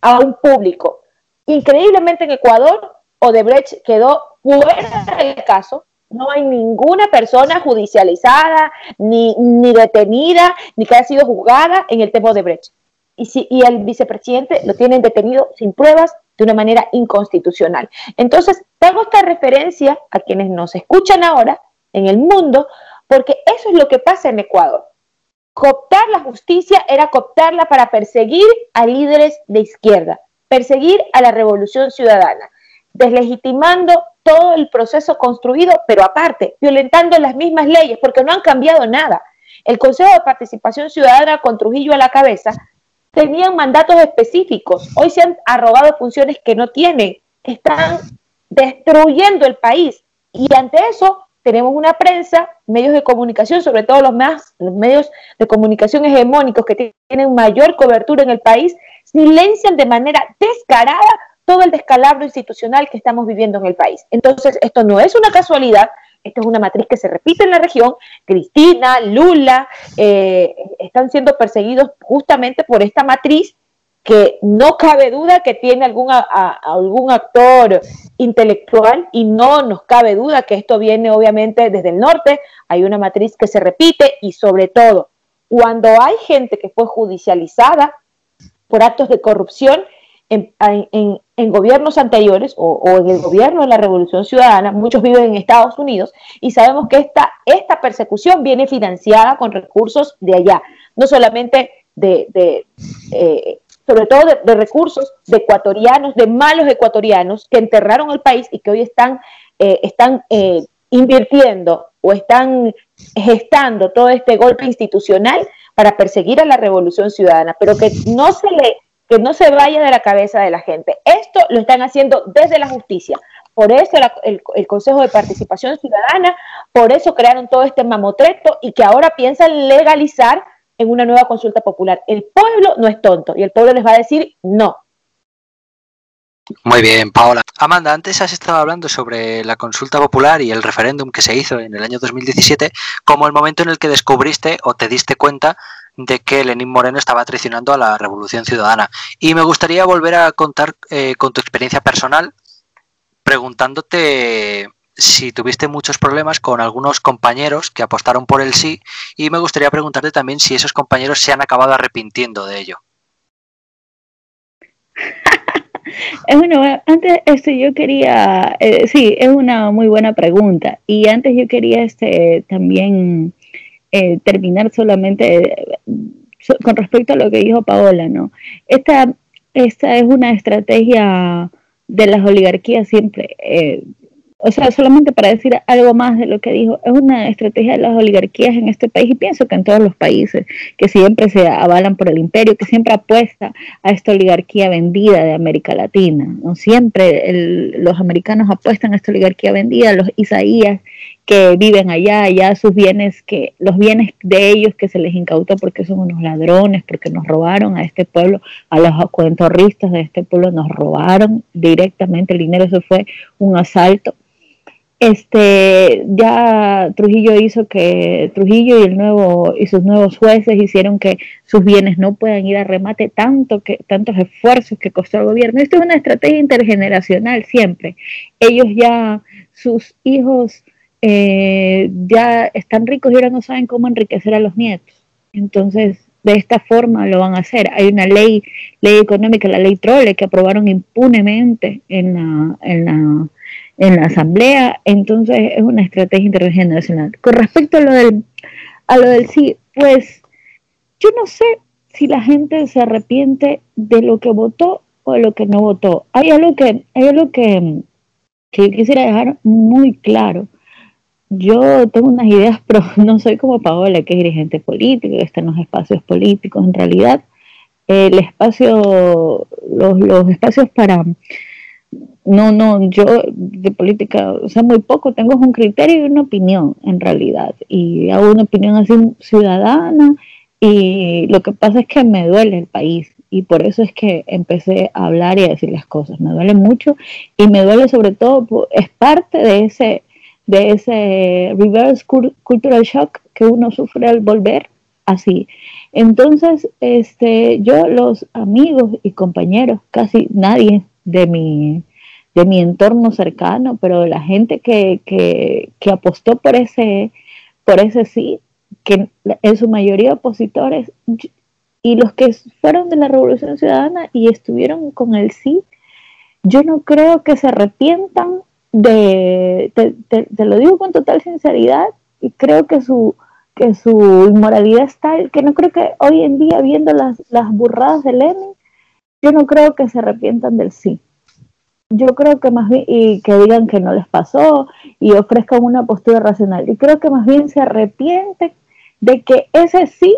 S8: a un público. Increíblemente en Ecuador, Odebrecht quedó fuera del caso. No hay ninguna persona judicializada, ni, ni detenida, ni que haya sido juzgada en el tema Odebrecht. Y, si, y el vicepresidente lo tienen detenido sin pruebas de una manera inconstitucional. Entonces, hago esta referencia a quienes nos escuchan ahora en el mundo, porque eso es lo que pasa en Ecuador. Cooptar la justicia era cooptarla para perseguir a líderes de izquierda perseguir a la revolución ciudadana, deslegitimando todo el proceso construido, pero aparte, violentando las mismas leyes, porque no han cambiado nada. El Consejo de Participación Ciudadana con Trujillo a la cabeza tenían mandatos específicos, hoy se han arrogado funciones que no tienen, están destruyendo el país. Y ante eso tenemos una prensa, medios de comunicación, sobre todo los más los medios de comunicación hegemónicos que tienen mayor cobertura en el país, silencian de manera descarada todo el descalabro institucional que estamos viviendo en el país. Entonces, esto no es una casualidad, esto es una matriz que se repite en la región. Cristina, Lula, eh, están siendo perseguidos justamente por esta matriz que no cabe duda que tiene algún, algún actor intelectual y no nos cabe duda que esto viene obviamente desde el norte, hay una matriz que se repite y sobre todo cuando hay gente que fue judicializada por actos de corrupción en, gobiernos anteriores o, en el gobierno de la Revolución Ciudadana, muchos viven en Estados Unidos y sabemos que esta, esta persecución viene financiada con recursos de allá, no solamente de, eh, sobre todo de, recursos de ecuatorianos, de malos ecuatorianos que enterraron el país y que hoy están, eh, están eh, invirtiendo o están gestando todo este golpe institucional para perseguir a la revolución ciudadana, pero que no se le que no se vaya de la cabeza de la gente. Esto lo están haciendo desde la justicia. Por eso el, el, Consejo de Participación Ciudadana, por eso crearon todo este mamotreto y que ahora piensan legalizar en una nueva consulta popular. El pueblo no es tonto y el pueblo les va a decir no.
S2: Muy bien, Paola. Amanda, antes has estado hablando sobre la consulta popular y el referéndum que se hizo en el año 2017 como el momento en el que descubriste o te diste cuenta de que Lenín Moreno estaba traicionando a la Revolución Ciudadana. Y me gustaría volver a contar eh, con tu experiencia personal, preguntándote si tuviste muchos problemas con algunos compañeros que apostaron por el sí y me gustaría preguntarte también si esos compañeros se han acabado arrepintiendo de ello. [LAUGHS]
S7: bueno, antes esto yo quería, eh, sí, es una muy buena pregunta y antes yo quería este también eh, terminar solamente con respecto a lo que dijo Paola, ¿no? Esta, esta es una estrategia de las oligarquías siempre. Eh, o sea, solamente para decir algo más de lo que dijo, es una estrategia de las oligarquías en este país y pienso que en todos los países que siempre se avalan por el imperio, que siempre apuesta a esta oligarquía vendida de América Latina. ¿no? Siempre los americanos apuestan a esta oligarquía vendida, los Isaías que viven allá, allá sus bienes, que los bienes de ellos que se les incautó porque son unos ladrones, porque nos robaron a este pueblo, a los cuentorristas de este pueblo nos robaron directamente el dinero, eso fue un asalto este ya Trujillo hizo que Trujillo y el nuevo y sus nuevos jueces hicieron que sus bienes no puedan ir a remate tanto que tantos esfuerzos que costó el gobierno. Esto es una estrategia intergeneracional siempre. Ellos ya sus hijos eh, ya están ricos y ahora no saben cómo enriquecer a los nietos. Entonces de esta forma lo van a hacer. Hay una ley ley económica la ley Trole que aprobaron impunemente en la en la en la asamblea, entonces es una estrategia intergeneracional. Con respecto a lo del, a lo del sí, pues yo no sé si la gente se arrepiente de lo que votó o de lo que no votó. Hay algo que, hay algo que, que quisiera dejar muy claro. Yo tengo unas ideas, [LAUGHS] pero no soy como Paola, que es dirigente político, que está en los espacios políticos. En realidad, el espacio, los, los espacios para no, no, yo de política, o sea, muy poco, tengo un criterio y una opinión en realidad, y hago una opinión así ciudadana, y lo que pasa es que me duele el país, y por eso es que empecé a hablar y a decir las cosas, me duele mucho, y me duele sobre todo, es parte de ese, de ese reverse cultural shock que uno sufre al volver así. Entonces, este, yo los amigos y compañeros, casi nadie de mi, de mi entorno cercano, pero la gente que, que, apostó por ese, por ese sí, que en su mayoría opositores, y los que fueron de la Revolución Ciudadana y estuvieron con el sí, yo no creo que se arrepientan de, te, lo digo con total sinceridad, y creo que su, que su inmoralidad es tal que no creo que hoy en día, viendo las, las burradas de Lenin, yo no creo que se arrepientan del sí. Yo creo que más bien, y que digan que no les pasó y ofrezcan una postura racional. Y creo que más bien se arrepienten de que ese sí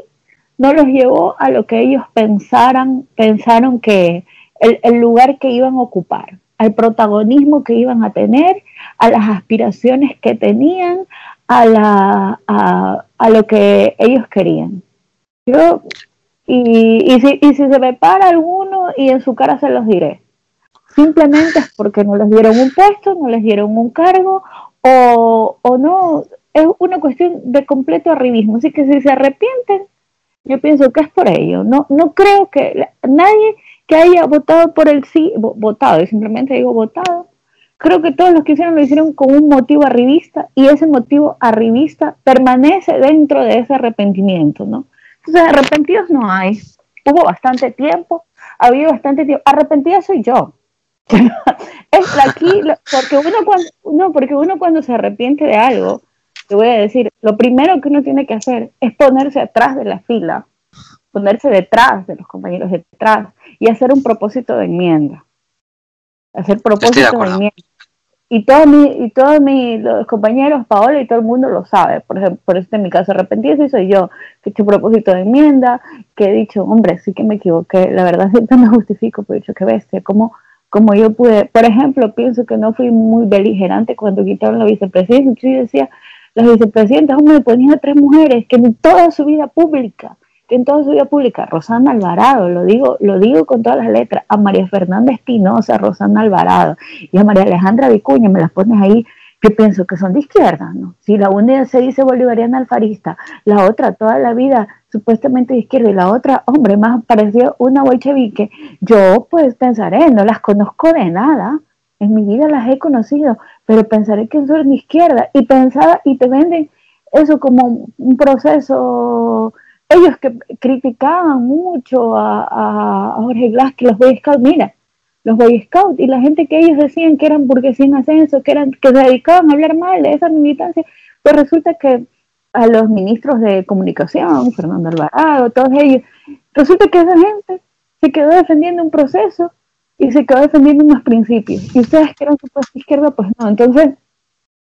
S7: no los llevó a lo que ellos pensaran, pensaron que el, lugar que iban a ocupar, al protagonismo que iban a tener, a las aspiraciones que tenían, a, la, a, a lo que ellos querían. Yo y, si, y si se me para alguno y en su cara se los diré. Simplemente es porque no les dieron un puesto, no les dieron un cargo o, o no. Es una cuestión de completo arribismo. Así que si se arrepienten, yo pienso que es por ello. No, no creo que nadie que haya votado por el sí, votado, y simplemente digo votado, creo que todos los que hicieron lo hicieron con un motivo arribista y ese motivo arribista permanece dentro de ese arrepentimiento, ¿no? Entonces, arrepentidos no hay. Hubo bastante tiempo, ha habido bastante tiempo. Arrepentida soy yo. [LAUGHS] es aquí, porque uno cuando, no, porque uno cuando se arrepiente de algo, te voy a decir, lo primero que uno tiene que hacer es ponerse atrás de la fila, ponerse detrás de los compañeros detrás y hacer un propósito de enmienda. Hacer propósito de enmienda. Y todos mis y todos mis los compañeros Paola y todo el mundo lo sabe. Por ejemplo por eso en mi caso arrepentida soy yo que he hecho propósito de enmienda que he dicho hombre sí que me equivoqué la verdad [LAUGHS] siempre me justifico pero he dicho qué bestia como como yo pude por ejemplo pienso que no fui muy beligerante cuando quitaron la vicepresidencia. Yo decía las vicepresidentas hombre ponían a tres mujeres que en toda su vida pública que en toda su vida pública, Rosana Alvarado, lo digo, lo digo con todas las letras, a María Fernanda Espinosa, Rosana Alvarado y a María Alejandra Vicuña, me las pones ahí, que pienso que son de izquierda, ¿no? Si la una se dice bolivariana alfarista, la otra toda la vida supuestamente de izquierda y la otra, hombre, más pareció una bolchevique, yo pues pensaré, no las conozco de nada, en mi vida las he conocido, pero pensaré que son de izquierda y pensaba y te venden eso como un proceso ellos que criticaban mucho a, a, Jorge Glass, que los Boy Scouts, mira, los Boy Scouts y la gente que ellos decían que eran burguesía en ascenso, que, eran, que se dedicaban a hablar mal de esa militancia, pues resulta que a los ministros de comunicación, Fernando Alvarado, todos ellos, resulta que esa gente se quedó defendiendo un proceso y se quedó defendiendo unos principios. Y ustedes que eran supuesta izquierda, pues no. Entonces,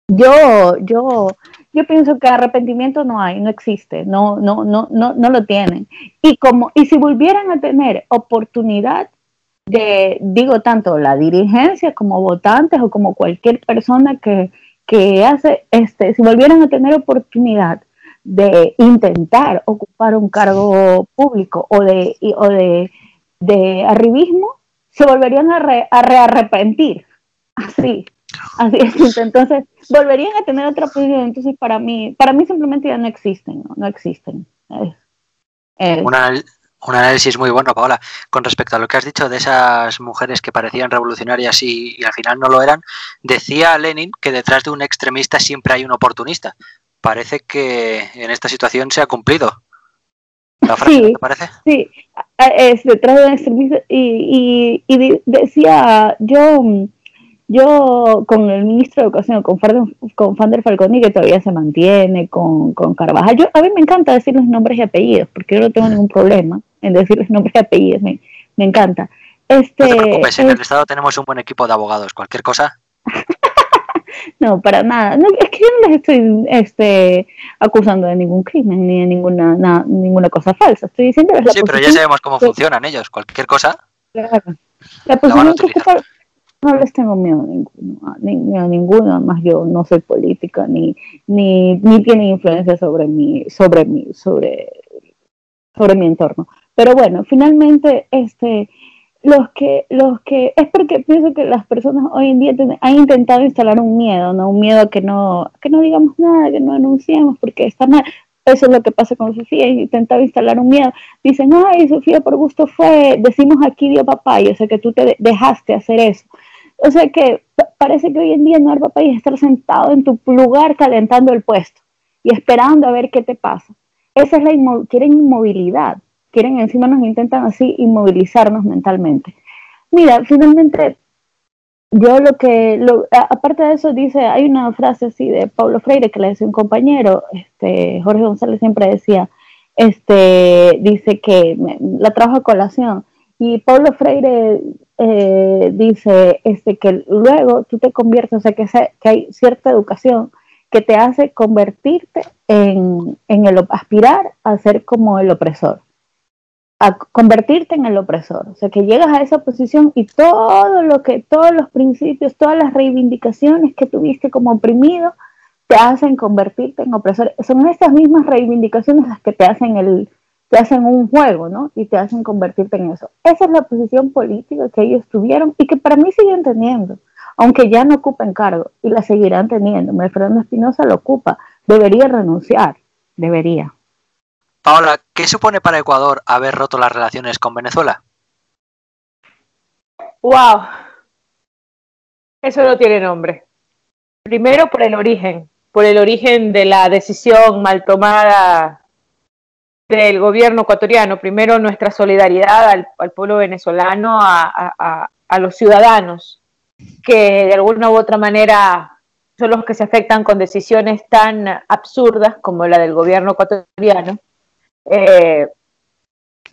S7: yo, yo, yo pienso que arrepentimiento no hay, no existe, no, no, no, no, no lo tienen. Y como, y si volvieran a tener oportunidad de, digo, tanto la dirigencia como votantes o como cualquier persona que, que hace, este, si volvieran a tener oportunidad de intentar ocupar un cargo público o de, o de, de arribismo, se volverían a, re, a rearrepentir. Así, así es. Entonces, volverían a tener otra posición. Entonces, para mí, para mí simplemente ya no existen, no, no existen. Es,
S2: es. Una, un análisis muy bueno, Paola. Con respecto a lo que has dicho de esas mujeres que parecían revolucionarias y, y, al final no lo eran, decía Lenin que detrás de un extremista siempre hay un oportunista. Parece que en esta situación se ha cumplido. ¿La frase,
S7: sí,
S2: te parece?
S7: Sí, es detrás de un extremista. Y, y, y decía, yo yo con el ministro de Educación, con, con Fander Falconi, que todavía se mantiene, con, con Carvajal, yo, a mí me encanta decir los nombres y apellidos, porque yo no tengo ningún problema en decir los [LAUGHS] nombres y apellidos, me, me encanta. Este,
S2: no te preocupes, en el Estado tenemos un buen equipo de abogados, cualquier cosa. [LAUGHS]
S7: no, para nada. No, es que yo no les estoy este, acusando de ningún crimen ni de ninguna, na, ninguna cosa falsa. Estoy diciendo
S2: Sí, pero ya sabemos cómo que, funcionan ellos. Cualquier cosa.
S7: Claro. La posición que no les tengo miedo a ninguno, ni, ni, a ninguno, además yo no soy política, ni, ni, ni tiene influencia sobre mi, sobre mi, sobre, sobre mi entorno. Pero bueno, finalmente, este, los que, los que, es porque pienso que las personas hoy en día han intentado instalar un miedo, ¿no? Un miedo a que no, que no digamos nada, que no anunciemos porque está mal. Eso es lo que pasa con Sofía, intentaba instalar un miedo. Dicen, ay, Sofía por gusto fue, decimos aquí dio papá, yo sé que tú te dejaste hacer eso. O sea que parece que hoy en día no dar papá es estar sentado en tu lugar calentando el puesto y esperando a ver qué te pasa. Esa es la inmo quieren inmovilidad, quieren encima nos intentan así inmovilizarnos mentalmente. Mira, finalmente yo lo que, lo, aparte de eso dice, hay una frase así de Pablo Freire que le decía un compañero, este, Jorge González siempre decía, este, dice que la trajo a colación, y Pablo Freire eh, dice este, que luego tú te conviertes, o sea, que, se, que hay cierta educación que te hace convertirte en, en, el aspirar a ser como el opresor, a convertirte en el opresor, o sea, que llegas a esa posición y todo lo que, todos los principios, todas las reivindicaciones que tuviste como oprimido, te hacen convertirte en opresor. Son esas mismas reivindicaciones las que te hacen el, te hacen un juego, ¿no? Y te hacen convertirte en eso. Esa es la posición política que ellos tuvieron y que para mí siguen teniendo, aunque ya no ocupen cargo y la seguirán teniendo. Fernando Espinosa lo ocupa, debería renunciar, debería.
S2: Paola, ¿qué supone para Ecuador haber roto las relaciones con Venezuela?
S8: ¡Wow! Eso no tiene nombre. Primero por el origen, por el origen de la decisión mal tomada del gobierno ecuatoriano. Primero, nuestra solidaridad al, pueblo venezolano, a, los ciudadanos, que de alguna u otra manera son los que se afectan con decisiones tan absurdas como la del gobierno ecuatoriano. Eh,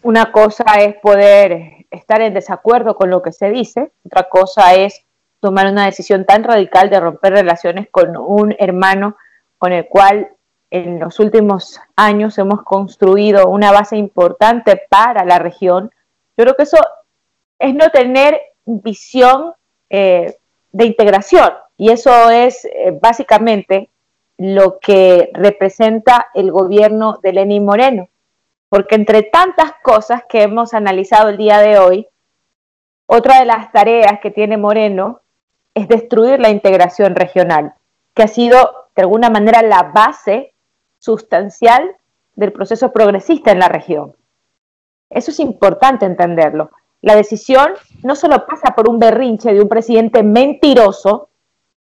S8: una cosa es poder estar en desacuerdo con lo que se dice, otra cosa es tomar una decisión tan radical de romper relaciones con un hermano con el cual en los últimos años hemos construido una base importante para la región. Yo creo que eso es no tener visión eh, de integración y eso es eh, básicamente lo que representa el gobierno de Lenín Moreno, porque entre tantas cosas que hemos analizado el día de hoy, otra de las tareas que tiene Moreno es destruir la integración regional, que ha sido de alguna manera la base sustancial del proceso progresista en la región. Eso es importante entenderlo. La decisión no solo pasa por un berrinche de un presidente mentiroso,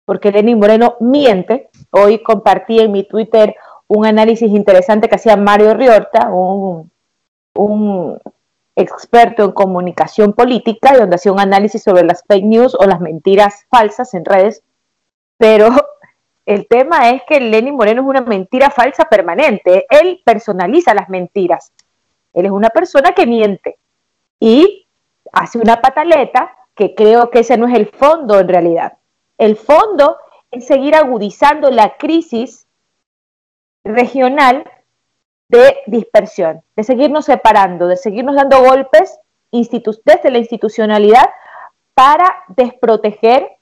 S8: porque Lenín Moreno miente. Hoy compartí en mi Twitter un análisis interesante que hacía Mario Riorta, un, experto en comunicación política, donde hacía un análisis sobre las fake news o las mentiras falsas en redes, pero [LAUGHS] el tema es que Lenin Moreno es una mentira falsa permanente. Él personaliza las mentiras. Él es una persona que miente y hace una pataleta que creo que ese no es el fondo en realidad. El fondo es seguir agudizando la crisis regional de dispersión, de seguirnos separando, de seguirnos dando golpes desde la institucionalidad para desproteger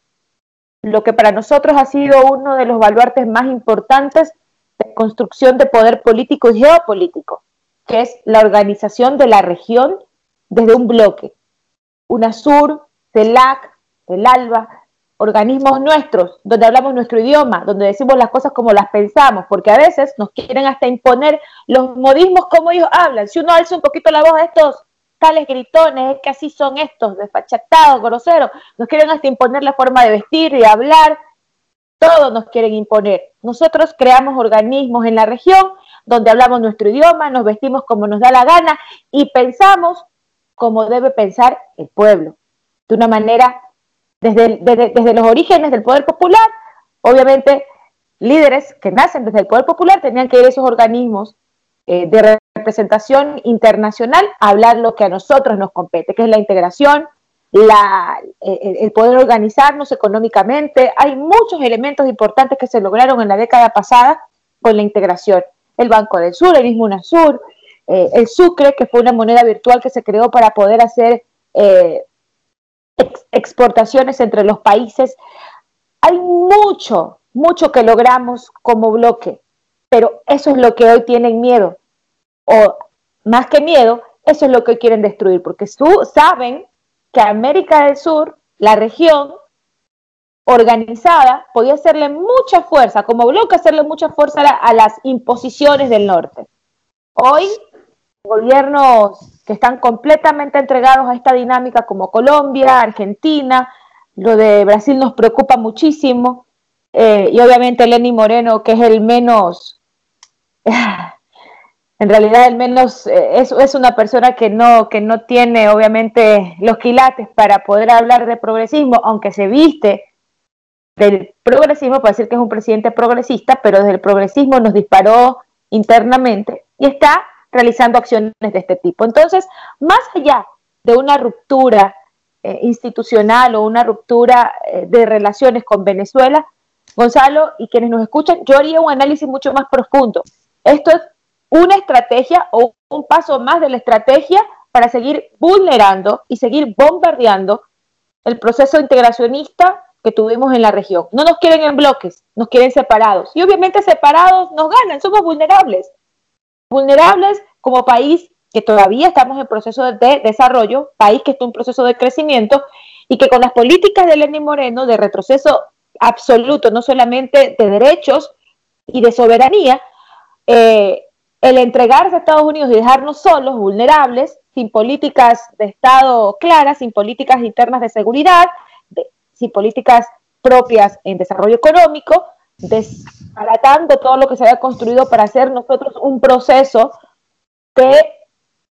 S8: lo que para nosotros ha sido uno de los baluartes más importantes de construcción de poder político y geopolítico, que es la organización de la región desde un bloque. UNASUR, CELAC, el ALBA, organismos nuestros, donde hablamos nuestro idioma, donde decimos las cosas como las pensamos, porque a veces nos quieren hasta imponer los modismos como ellos hablan. Si uno alza un poquito la voz a estos tales gritones, es que así son estos, desfachatados, groseros, nos quieren hasta imponer la forma de vestir y hablar, todo nos quieren imponer. Nosotros creamos organismos en la región donde hablamos nuestro idioma, nos vestimos como nos da la gana y pensamos como debe pensar el pueblo, de una manera, desde, desde, los orígenes del poder popular, obviamente líderes que nacen desde el poder popular tenían que ir a esos organismos eh, de representación internacional a hablar lo que a nosotros nos compete, que es la integración, la, el poder organizarnos económicamente. Hay muchos elementos importantes que se lograron en la década pasada con la integración. El Banco del Sur, el mismo UNASUR, eh, el Sucre, que fue una moneda virtual que se creó para poder hacer eh, exportaciones entre los países. Hay mucho, mucho que logramos como bloque, pero eso es lo que hoy tienen miedo. O más que miedo, eso es lo que quieren destruir, porque saben que América del Sur, la región organizada, podía hacerle mucha fuerza, como bloque hacerle mucha fuerza a las imposiciones del norte. Hoy gobiernos que están completamente entregados a esta dinámica como Colombia, Argentina, lo de Brasil nos preocupa muchísimo eh, y obviamente Lenny Moreno, que es el menos, [LAUGHS] en realidad el menos, eh, es, es, una persona que no, que no tiene obviamente los quilates para poder hablar de progresismo, aunque se viste del progresismo, para decir que es un presidente progresista, pero desde el progresismo nos disparó internamente y está realizando acciones de este tipo. Entonces, más allá de una ruptura eh, institucional o una ruptura eh, de relaciones con Venezuela, Gonzalo y quienes nos escuchan, yo haría un análisis mucho más profundo. Esto es una estrategia o un paso más de la estrategia para seguir vulnerando y seguir bombardeando el proceso integracionista que tuvimos en la región. No nos quieren en bloques, nos quieren separados. Y obviamente separados nos ganan, somos vulnerables vulnerables como país que todavía estamos en proceso de desarrollo, país que está en proceso de crecimiento y que con las políticas de Lenín Moreno de retroceso absoluto, no solamente de derechos y de soberanía, eh, el entregarse a Estados Unidos y dejarnos solos, vulnerables, sin políticas de Estado claras, sin políticas internas de seguridad, sin políticas propias en desarrollo económico, desbaratando todo lo que se había construido para hacer nosotros un proceso de,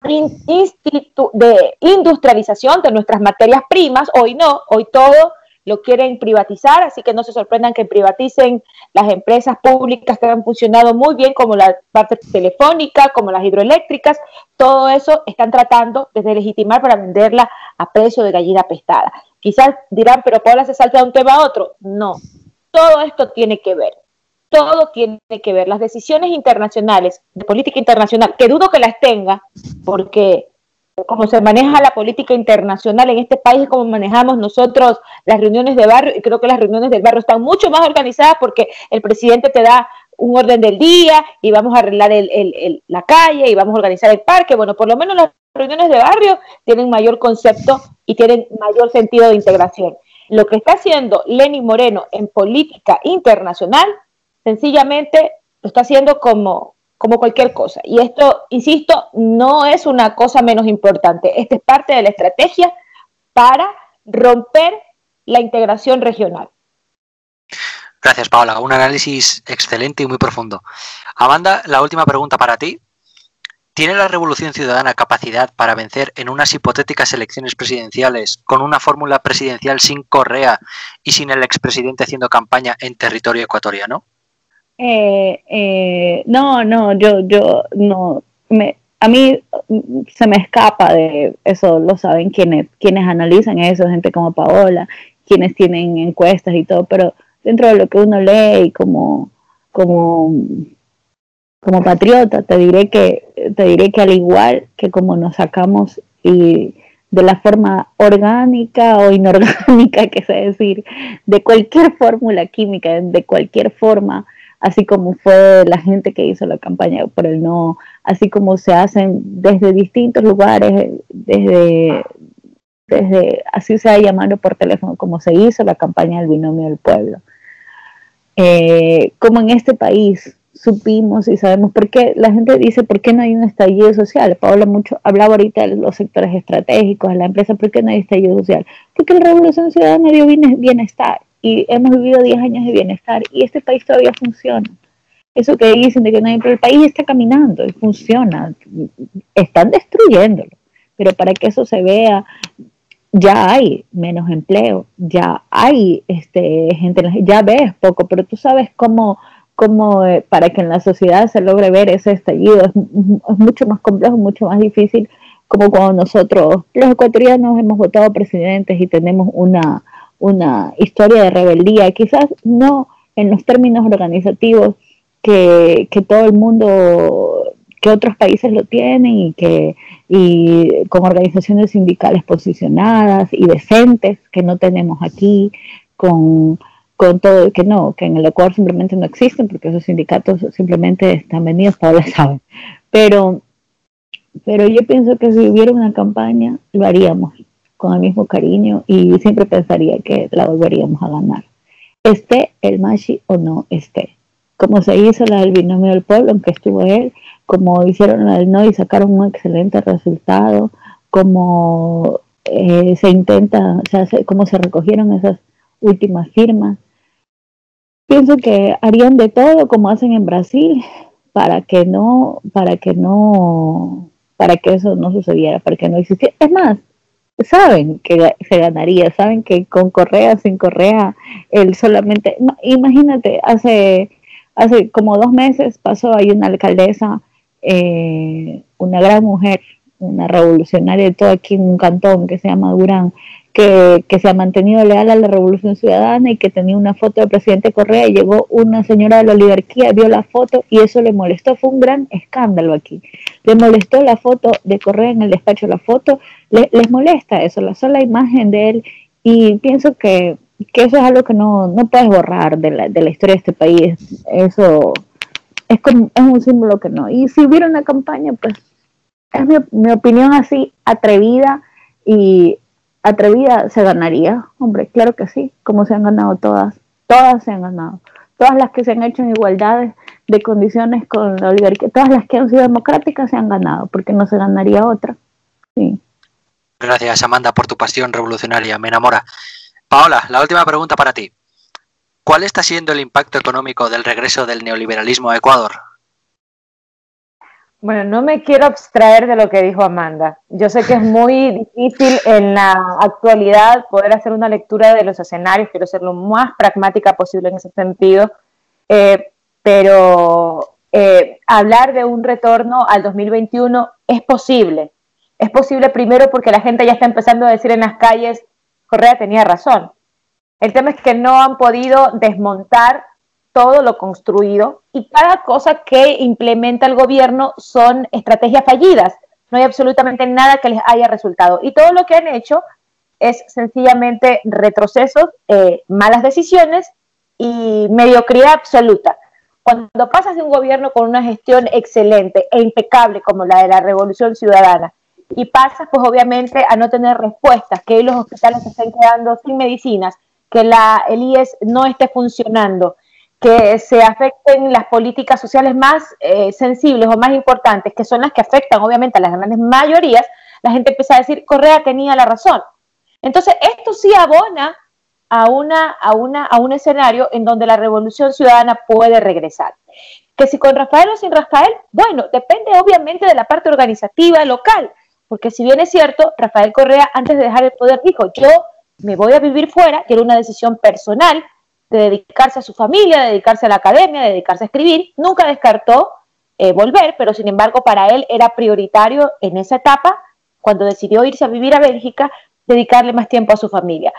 S8: de industrialización de nuestras materias primas. Hoy no, hoy todo lo quieren privatizar, así que no se sorprendan que privaticen las empresas públicas que han funcionado muy bien, como la parte telefónica, como las hidroeléctricas, todo eso están tratando de legitimar para venderla a precio de gallina pestada. Quizás dirán, pero Paula se salta de un tema a otro. No, todo esto tiene que ver. Todo tiene que ver. Las decisiones internacionales, de política internacional, que dudo que las tenga, porque como se maneja la política internacional en este país, como manejamos nosotros las reuniones de barrio, y creo que las reuniones del barrio están mucho más organizadas porque el presidente te da un orden del día y vamos a arreglar la calle y vamos a organizar el parque. Bueno, por lo menos las reuniones de barrio tienen mayor concepto y tienen mayor sentido de integración. Lo que está haciendo Lenin Moreno en política internacional, sencillamente lo está haciendo como, como cualquier cosa. Y esto, insisto, no es una cosa menos importante. Esta es parte de la estrategia para romper la integración regional.
S2: Gracias, Paola. Un análisis excelente y muy profundo. Amanda, la última pregunta para ti. ¿Tiene la Revolución Ciudadana capacidad para vencer en unas hipotéticas elecciones presidenciales con una fórmula presidencial sin Correa y sin el expresidente haciendo campaña en territorio ecuatoriano?
S7: Eh, eh, no, no, yo, yo no. Me, a mí mm, se me escapa de eso, lo saben quienes, quienes analizan eso, gente como Paola, quienes tienen encuestas y todo, pero dentro de lo que uno lee y como, como, como patriota, te diré que, te diré que al igual que como nos sacamos y de la forma orgánica o inorgánica, [LAUGHS] que sé decir, de cualquier fórmula química, de cualquier forma, así como fue la gente que hizo la campaña por el no, así como se hacen desde distintos lugares, desde, desde así se ha llamado por teléfono, como se hizo la campaña del binomio del pueblo. Eh, como en este país supimos y sabemos por qué la gente dice por qué no hay un estallido social. Paola mucho hablaba ahorita de los sectores estratégicos de la empresa, ¿por qué no hay estallido social? Porque la revolución ciudadana dio bienestar y hemos vivido 10 años de bienestar y este país todavía funciona. Eso que dicen de que no hay, pero el país está caminando y funciona. Están destruyéndolo, pero para que eso se vea ya hay menos empleo, ya hay este, gente, ya ves poco, pero tú sabes cómo como eh, para que en la sociedad se logre ver ese estallido. Es, mucho más complejo, mucho más difícil, como cuando nosotros, los ecuatorianos, hemos votado presidentes y tenemos una, una historia de rebeldía, quizás no en los términos organizativos que, que todo el mundo, que otros países lo tienen y que y con organizaciones sindicales posicionadas y decentes que no tenemos aquí, con con todo, que no, que en el Ecuador simplemente no existen porque esos sindicatos simplemente están venidos, todos [LAUGHS] lo saben. Pero, pero yo pienso que si hubiera una campaña, lo haríamos con el mismo cariño y siempre pensaría que la volveríamos a ganar. Esté el Machi o no esté. Como se hizo la del binomio del pueblo, aunque estuvo él, como hicieron la del no y sacaron un excelente resultado, como eh, se intenta, o sea, como se recogieron esas últimas firmas, pienso que harían de todo como hacen en Brasil para que no, para que no, para que eso no sucediera, para que no existiera. Es más, saben que se ganaría, saben que con Correa, sin Correa, él solamente, imagínate, hace, hace como dos meses pasó ahí una alcaldesa, eh, una gran mujer, una revolucionaria de todo aquí en un cantón que se llama Durán, que, se ha mantenido leal a la Revolución Ciudadana y que tenía una foto del presidente Correa y llegó una señora de la oligarquía, vio la foto y eso le molestó. Fue un gran escándalo aquí. Le molestó la foto de Correa en el despacho, la foto, les molesta eso, la sola imagen de él y pienso que, eso es algo que no, puedes borrar de la, de la historia de este país. Eso es, como, es un símbolo que no. Y si hubiera una campaña, pues es mi, mi opinión así atrevida y atrevida se ganaría, hombre, claro que sí, como se han ganado todas, todas se han ganado, todas las que se han hecho en igualdad de condiciones con la oligarquía, todas las que han sido democráticas se han ganado, porque no se ganaría otra. Sí.
S2: Gracias, Amanda, por tu pasión revolucionaria, me enamora. Paola, la última pregunta para ti. ¿Cuál está siendo el impacto económico del regreso del neoliberalismo a Ecuador?
S8: Bueno, no me quiero abstraer de lo que dijo Amanda. Yo sé que es muy [LAUGHS] difícil en la actualidad poder hacer una lectura de los escenarios, quiero ser lo más pragmática posible en ese sentido, eh, pero eh, hablar de un retorno al 2021 es posible. Es posible primero porque la gente ya está empezando a decir en las calles, Correa tenía razón. El tema es que no han podido desmontar todo lo construido y cada cosa que implementa el gobierno son estrategias fallidas. No hay absolutamente nada que les haya resultado. Y todo lo que han hecho es sencillamente retrocesos, eh, malas decisiones y mediocridad absoluta. Cuando pasas de un gobierno con una gestión excelente e impecable como la de la Revolución Ciudadana y pasas pues obviamente a no tener respuestas, que los hospitales se estén quedando sin medicinas, que la, el IES no esté funcionando, que se afecten las políticas sociales más eh, sensibles o más importantes, que son las que afectan obviamente a las grandes mayorías, la gente empieza a decir, Correa tenía la razón. Entonces, esto sí abona a, una, a, una, a un escenario en donde la revolución ciudadana puede regresar. Que si con Rafael o sin Rafael, bueno, depende obviamente de la parte organizativa local, porque si bien es cierto, Rafael Correa antes de dejar el poder dijo, yo me voy a vivir fuera, que era una decisión personal, de dedicarse a su familia, de dedicarse a la academia, de dedicarse a escribir, nunca descartó eh, volver, pero sin embargo para él era prioritario en esa etapa, cuando decidió irse a vivir a Bélgica, dedicarle más tiempo a su familia.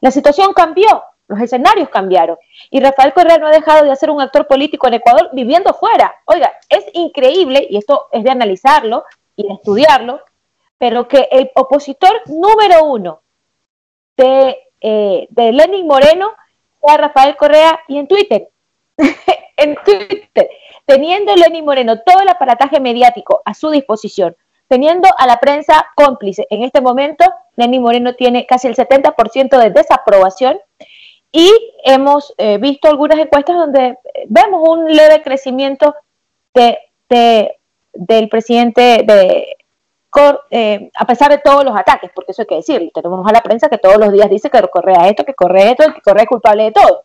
S8: La situación cambió, los escenarios cambiaron y Rafael Correa no ha dejado de ser un actor político en Ecuador viviendo fuera. Oiga, es increíble, y esto es de analizarlo y de estudiarlo, pero que el opositor número uno de, eh, de Lenin Moreno sea Rafael Correa y en Twitter. [LAUGHS] en Twitter, teniendo Lenin Moreno todo el aparataje mediático a su disposición, teniendo a la prensa cómplice. En este momento, Lenin Moreno tiene casi el 70% de desaprobación y hemos eh, visto algunas encuestas donde vemos un leve crecimiento de, del presidente de, eh, a pesar de todos los ataques, porque eso hay que decirlo. Tenemos a la prensa que todos los días dice que Correa esto, que Correa esto, que Correa es culpable de todo.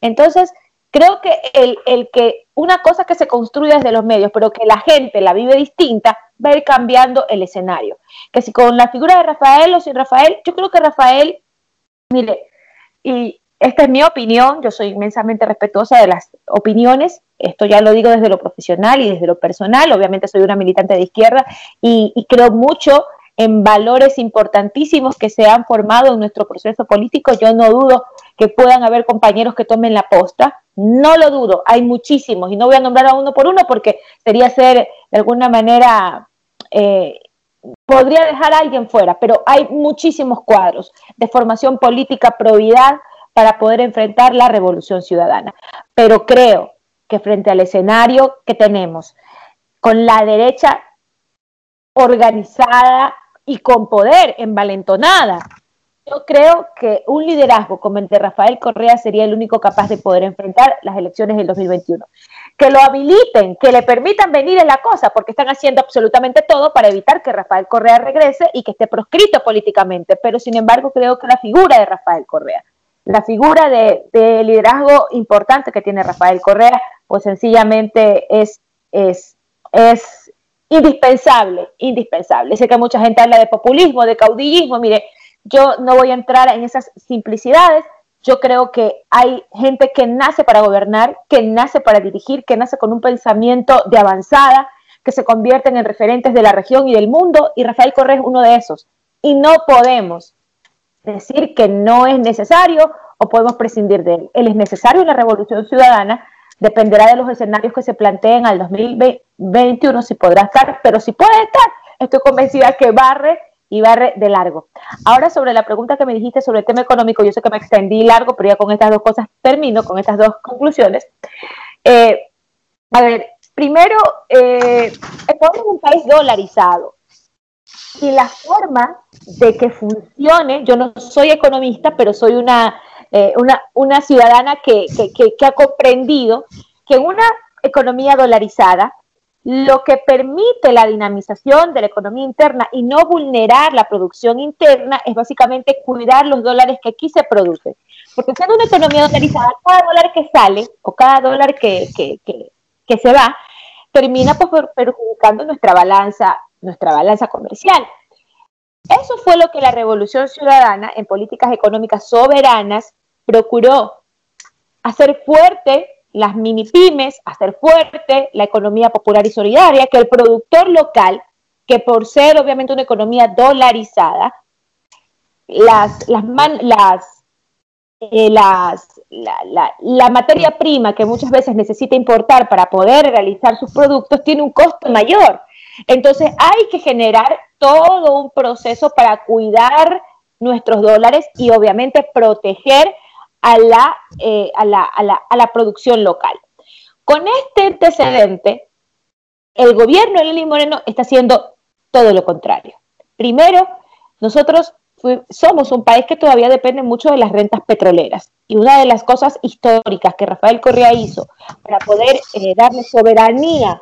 S8: Entonces, creo que el, el, que una cosa que se construye desde los medios, pero que la gente la vive distinta, va a ir cambiando el escenario. Que si con la figura de Rafael o sin Rafael, yo creo que Rafael, mire, y esta es mi opinión, yo soy inmensamente respetuosa de las opiniones, esto ya lo digo desde lo profesional y desde lo personal, obviamente soy una militante de izquierda y, creo mucho en valores importantísimos que se han formado en nuestro proceso político. Yo no dudo que puedan haber compañeros que tomen la posta, no lo dudo, hay muchísimos y no voy a nombrar a uno por uno porque sería ser de alguna manera, eh, podría dejar a alguien fuera, pero hay muchísimos cuadros de formación política, probidad para poder enfrentar la revolución ciudadana. Pero creo que frente al escenario que tenemos, con la derecha organizada y con poder, envalentonada. Yo creo que un liderazgo como el de Rafael Correa sería el único capaz de poder enfrentar las elecciones del 2021. Que lo habiliten, que le permitan venir en la cosa, porque están haciendo absolutamente todo para evitar que Rafael Correa regrese y que esté proscrito políticamente. Pero sin embargo, creo que la figura de Rafael Correa, la figura de, de liderazgo importante que tiene Rafael Correa, pues sencillamente es, es, es indispensable, indispensable. Sé que mucha gente habla de populismo, de caudillismo, mire, yo no voy a entrar en esas simplicidades. Yo creo que hay gente que nace para gobernar, que nace para dirigir, que nace con un pensamiento de avanzada, que se convierten en referentes de la región y del mundo, y Rafael Correa es uno de esos. Y no podemos decir que no es necesario o podemos prescindir de él. Él es necesario en la revolución ciudadana, Dependerá de los escenarios que se planteen al 2021 si podrá estar, pero si puede estar, estoy convencida que barre y barre de largo. Ahora sobre la pregunta que me dijiste sobre el tema económico, yo sé que me extendí largo, pero ya con estas dos cosas termino, con estas dos conclusiones. Eh, a ver, primero, eh, Ecuador es un país dolarizado y la forma de que funcione, yo no soy economista, pero soy una eh, una, una, ciudadana que, que, ha comprendido que una economía dolarizada lo que permite la dinamización de la economía interna y no vulnerar la producción interna es básicamente cuidar los dólares que aquí se producen. Porque siendo una economía dolarizada, cada dólar que sale o cada dólar que, que, que se va, termina pues, perjudicando nuestra balanza, nuestra balanza comercial. Eso fue lo que la Revolución Ciudadana en políticas económicas soberanas procuró hacer fuerte las mini pymes, hacer fuerte la economía popular y solidaria, que el productor local, que por ser obviamente una economía dolarizada, las, las, las, eh, la, la, materia prima que muchas veces necesita importar para poder realizar sus productos tiene un costo mayor. Entonces hay que generar todo un proceso para cuidar nuestros dólares y obviamente proteger a la, eh, a la, a la, a la producción local. Con este antecedente, el gobierno de Lili Moreno está haciendo todo lo contrario. Primero, nosotros somos un país que todavía depende mucho de las rentas petroleras. Y una de las cosas históricas que Rafael Correa hizo para poder eh, darle soberanía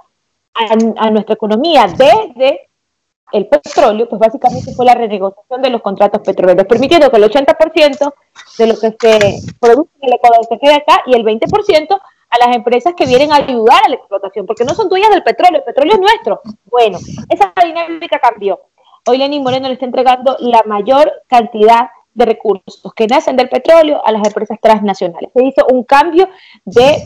S8: a, a, nuestra economía desde el petróleo, pues básicamente fue la renegociación de los contratos petroleros, permitiendo que el 80% de lo que se produce en el Ecuador se quede acá y el 20% a las empresas que vienen a ayudar a la explotación, porque no son dueñas del petróleo, el petróleo es nuestro. Bueno, esa dinámica cambió. Hoy Lenín Moreno le está entregando la mayor cantidad de recursos que nacen del petróleo a las empresas transnacionales. Se hizo un cambio de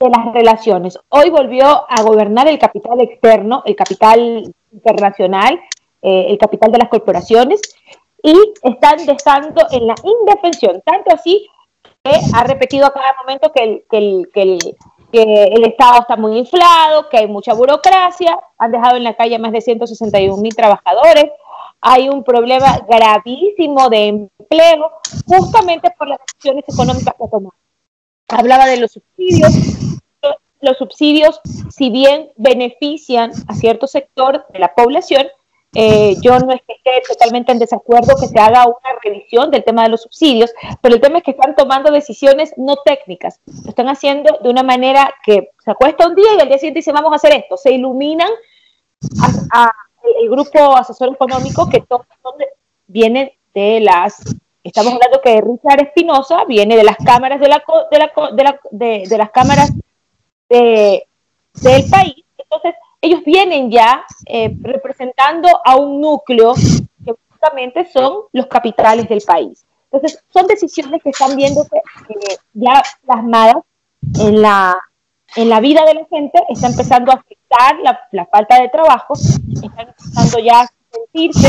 S8: de las relaciones. Hoy volvió a gobernar el capital externo, el capital internacional, eh, el capital de las corporaciones, y están dejando en la indefensión, tanto así que ha repetido a cada momento que el, que el, que el, que el Estado está muy inflado, que hay mucha burocracia, han dejado en la calle más de 161 mil trabajadores, hay un problema gravísimo de empleo justamente por las decisiones económicas que ha tomado. Hablaba de los subsidios. Los subsidios, si bien benefician a cierto sector de la población, eh, yo no es que esté totalmente en desacuerdo que se haga una revisión del tema de los subsidios, pero el tema es que están tomando decisiones no técnicas. Lo están haciendo de una manera que se acuesta un día y al día siguiente dicen vamos a hacer esto. Se iluminan a, el grupo asesor económico que todos viene de las Estamos hablando que Richard Espinosa viene de las cámaras de, la, de, la, de, la, de, las cámaras de, del país. Entonces, ellos vienen ya eh, representando a un núcleo que básicamente son los capitales del país. Entonces, son decisiones que están viéndose eh, ya plasmadas en la, en la vida de la gente, está empezando a afectar la, la falta de trabajo, están empezando ya a sentirse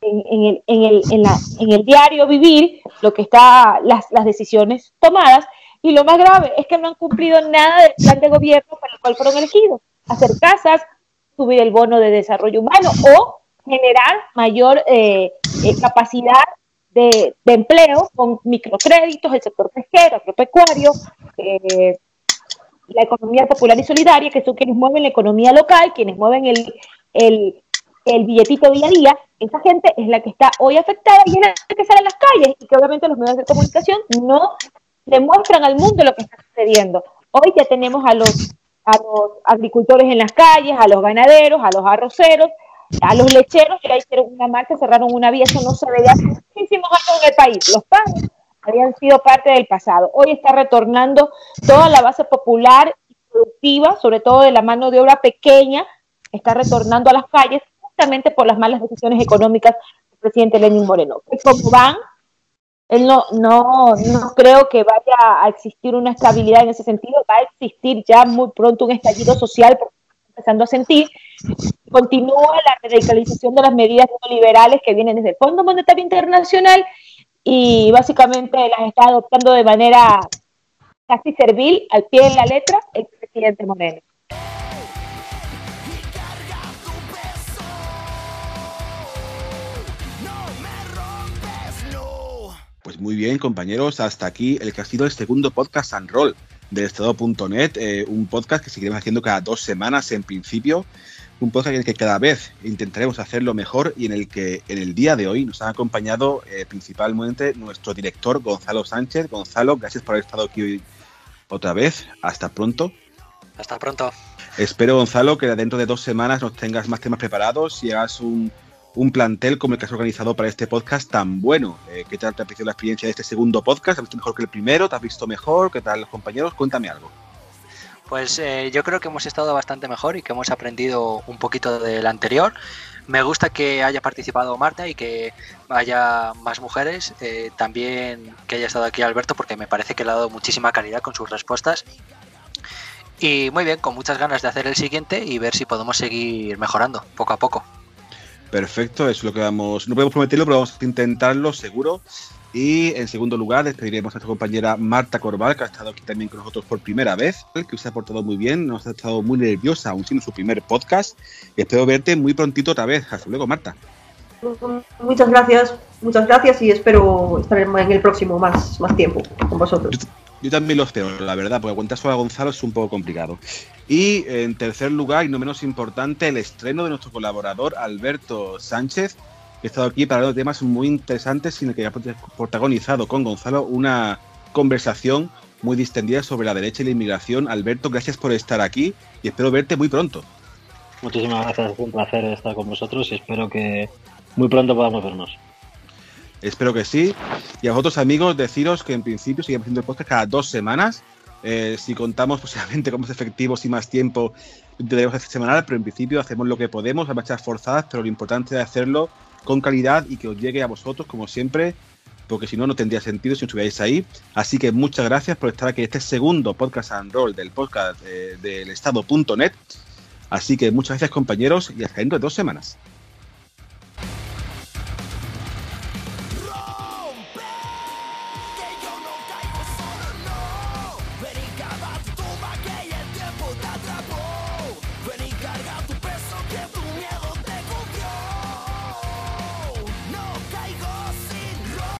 S8: en, el, en, el, en, la, en el diario vivir lo que está, las, las decisiones tomadas. Y lo más grave es que no han cumplido nada del plan de gobierno para el cual fueron elegidos. Hacer casas, subir el bono de desarrollo humano o generar mayor eh, eh, capacidad de, empleo con microcréditos, el sector pesquero, agropecuario, eh, la economía popular y solidaria, que son quienes mueven la economía local, quienes mueven el, el billetito día a día, esa gente es la que está hoy afectada y es la que sale a las calles y que obviamente los medios de comunicación no demuestran al mundo lo que está sucediendo. Hoy ya tenemos a los, a los agricultores en las calles, a los ganaderos, a los arroceros, a los lecheros que hicieron una marcha, cerraron una vía, eso no se veía hace muchísimos años en el país. Los padres habían sido parte del pasado. Hoy está retornando toda la base popular y productiva, sobre todo de la mano de obra pequeña, está retornando a las calles por las malas decisiones económicas del presidente Lenín Moreno. Como van, él no, no, no creo que vaya a existir una estabilidad en ese sentido, va a existir ya muy pronto un estallido social, porque empezando a sentir, continúa la radicalización de las medidas neoliberales que vienen desde el Fondo Monetario Internacional y básicamente las está adoptando de manera casi servil, al pie de la letra, el presidente Moreno.
S1: Pues muy bien, compañeros, hasta aquí el que ha sido el segundo podcast and roll del estado.net, eh, un podcast que seguiremos haciendo cada dos semanas en principio, un podcast en el que cada vez intentaremos hacerlo mejor y en el que en el día de hoy nos ha acompañado eh, principalmente nuestro director Gonzalo Sánchez. Gonzalo, gracias por haber estado aquí hoy otra vez. Hasta pronto.
S2: Hasta pronto.
S1: Espero, Gonzalo, que dentro de dos semanas nos tengas más temas preparados y hagas un un plantel como el que has organizado para este podcast tan bueno. Eh, ¿Qué tal te ha parecido la experiencia de este segundo podcast? ¿Has visto mejor que el primero? ¿Te has visto mejor? ¿Qué tal los compañeros? Cuéntame algo.
S2: Pues eh, yo creo que hemos estado bastante mejor y que hemos aprendido un poquito del anterior. Me gusta que haya participado Marta y que haya más mujeres. Eh, también que haya estado aquí Alberto porque me parece que le ha dado muchísima calidad con sus respuestas. Y muy bien, con muchas ganas de hacer el siguiente y ver si podemos seguir mejorando poco a poco.
S1: Perfecto, eso es lo que vamos. No podemos prometerlo, pero vamos a intentarlo seguro. Y en segundo lugar, despediremos a nuestra compañera Marta Corval, que ha estado aquí también con nosotros por primera vez, que se ha portado muy bien, nos ha estado muy nerviosa, aún siendo su primer podcast. Espero verte muy prontito otra vez. Hasta luego, Marta.
S3: Muchas gracias, muchas gracias y espero estar en el próximo más, más tiempo con vosotros.
S1: Yo también lo espero, la verdad, porque aguantar solo a Gonzalo es un poco complicado. Y en tercer lugar, y no menos importante, el estreno de nuestro colaborador Alberto Sánchez, que ha estado aquí para hablar temas muy interesantes, en el que ha protagonizado con Gonzalo una conversación muy distendida sobre la derecha y la inmigración. Alberto, gracias por estar aquí y espero verte muy pronto.
S4: Muchísimas gracias, es un placer estar con vosotros y espero que muy pronto podamos vernos.
S1: Espero que sí. Y a vosotros, amigos, deciros que en principio seguimos haciendo el podcast cada dos semanas. Eh, si contamos [LAUGHS] posiblemente con más efectivos y más tiempo, tendremos hacer semanal, pero en principio hacemos lo que podemos a marchas forzadas, pero lo importante es hacerlo con calidad y que os llegue a vosotros, como siempre, porque si no, no tendría sentido si no estuvierais ahí. Así que muchas gracias por estar aquí en este segundo podcast and roll del podcast eh, del estado.net. Así que muchas gracias compañeros y hasta dentro de dos semanas.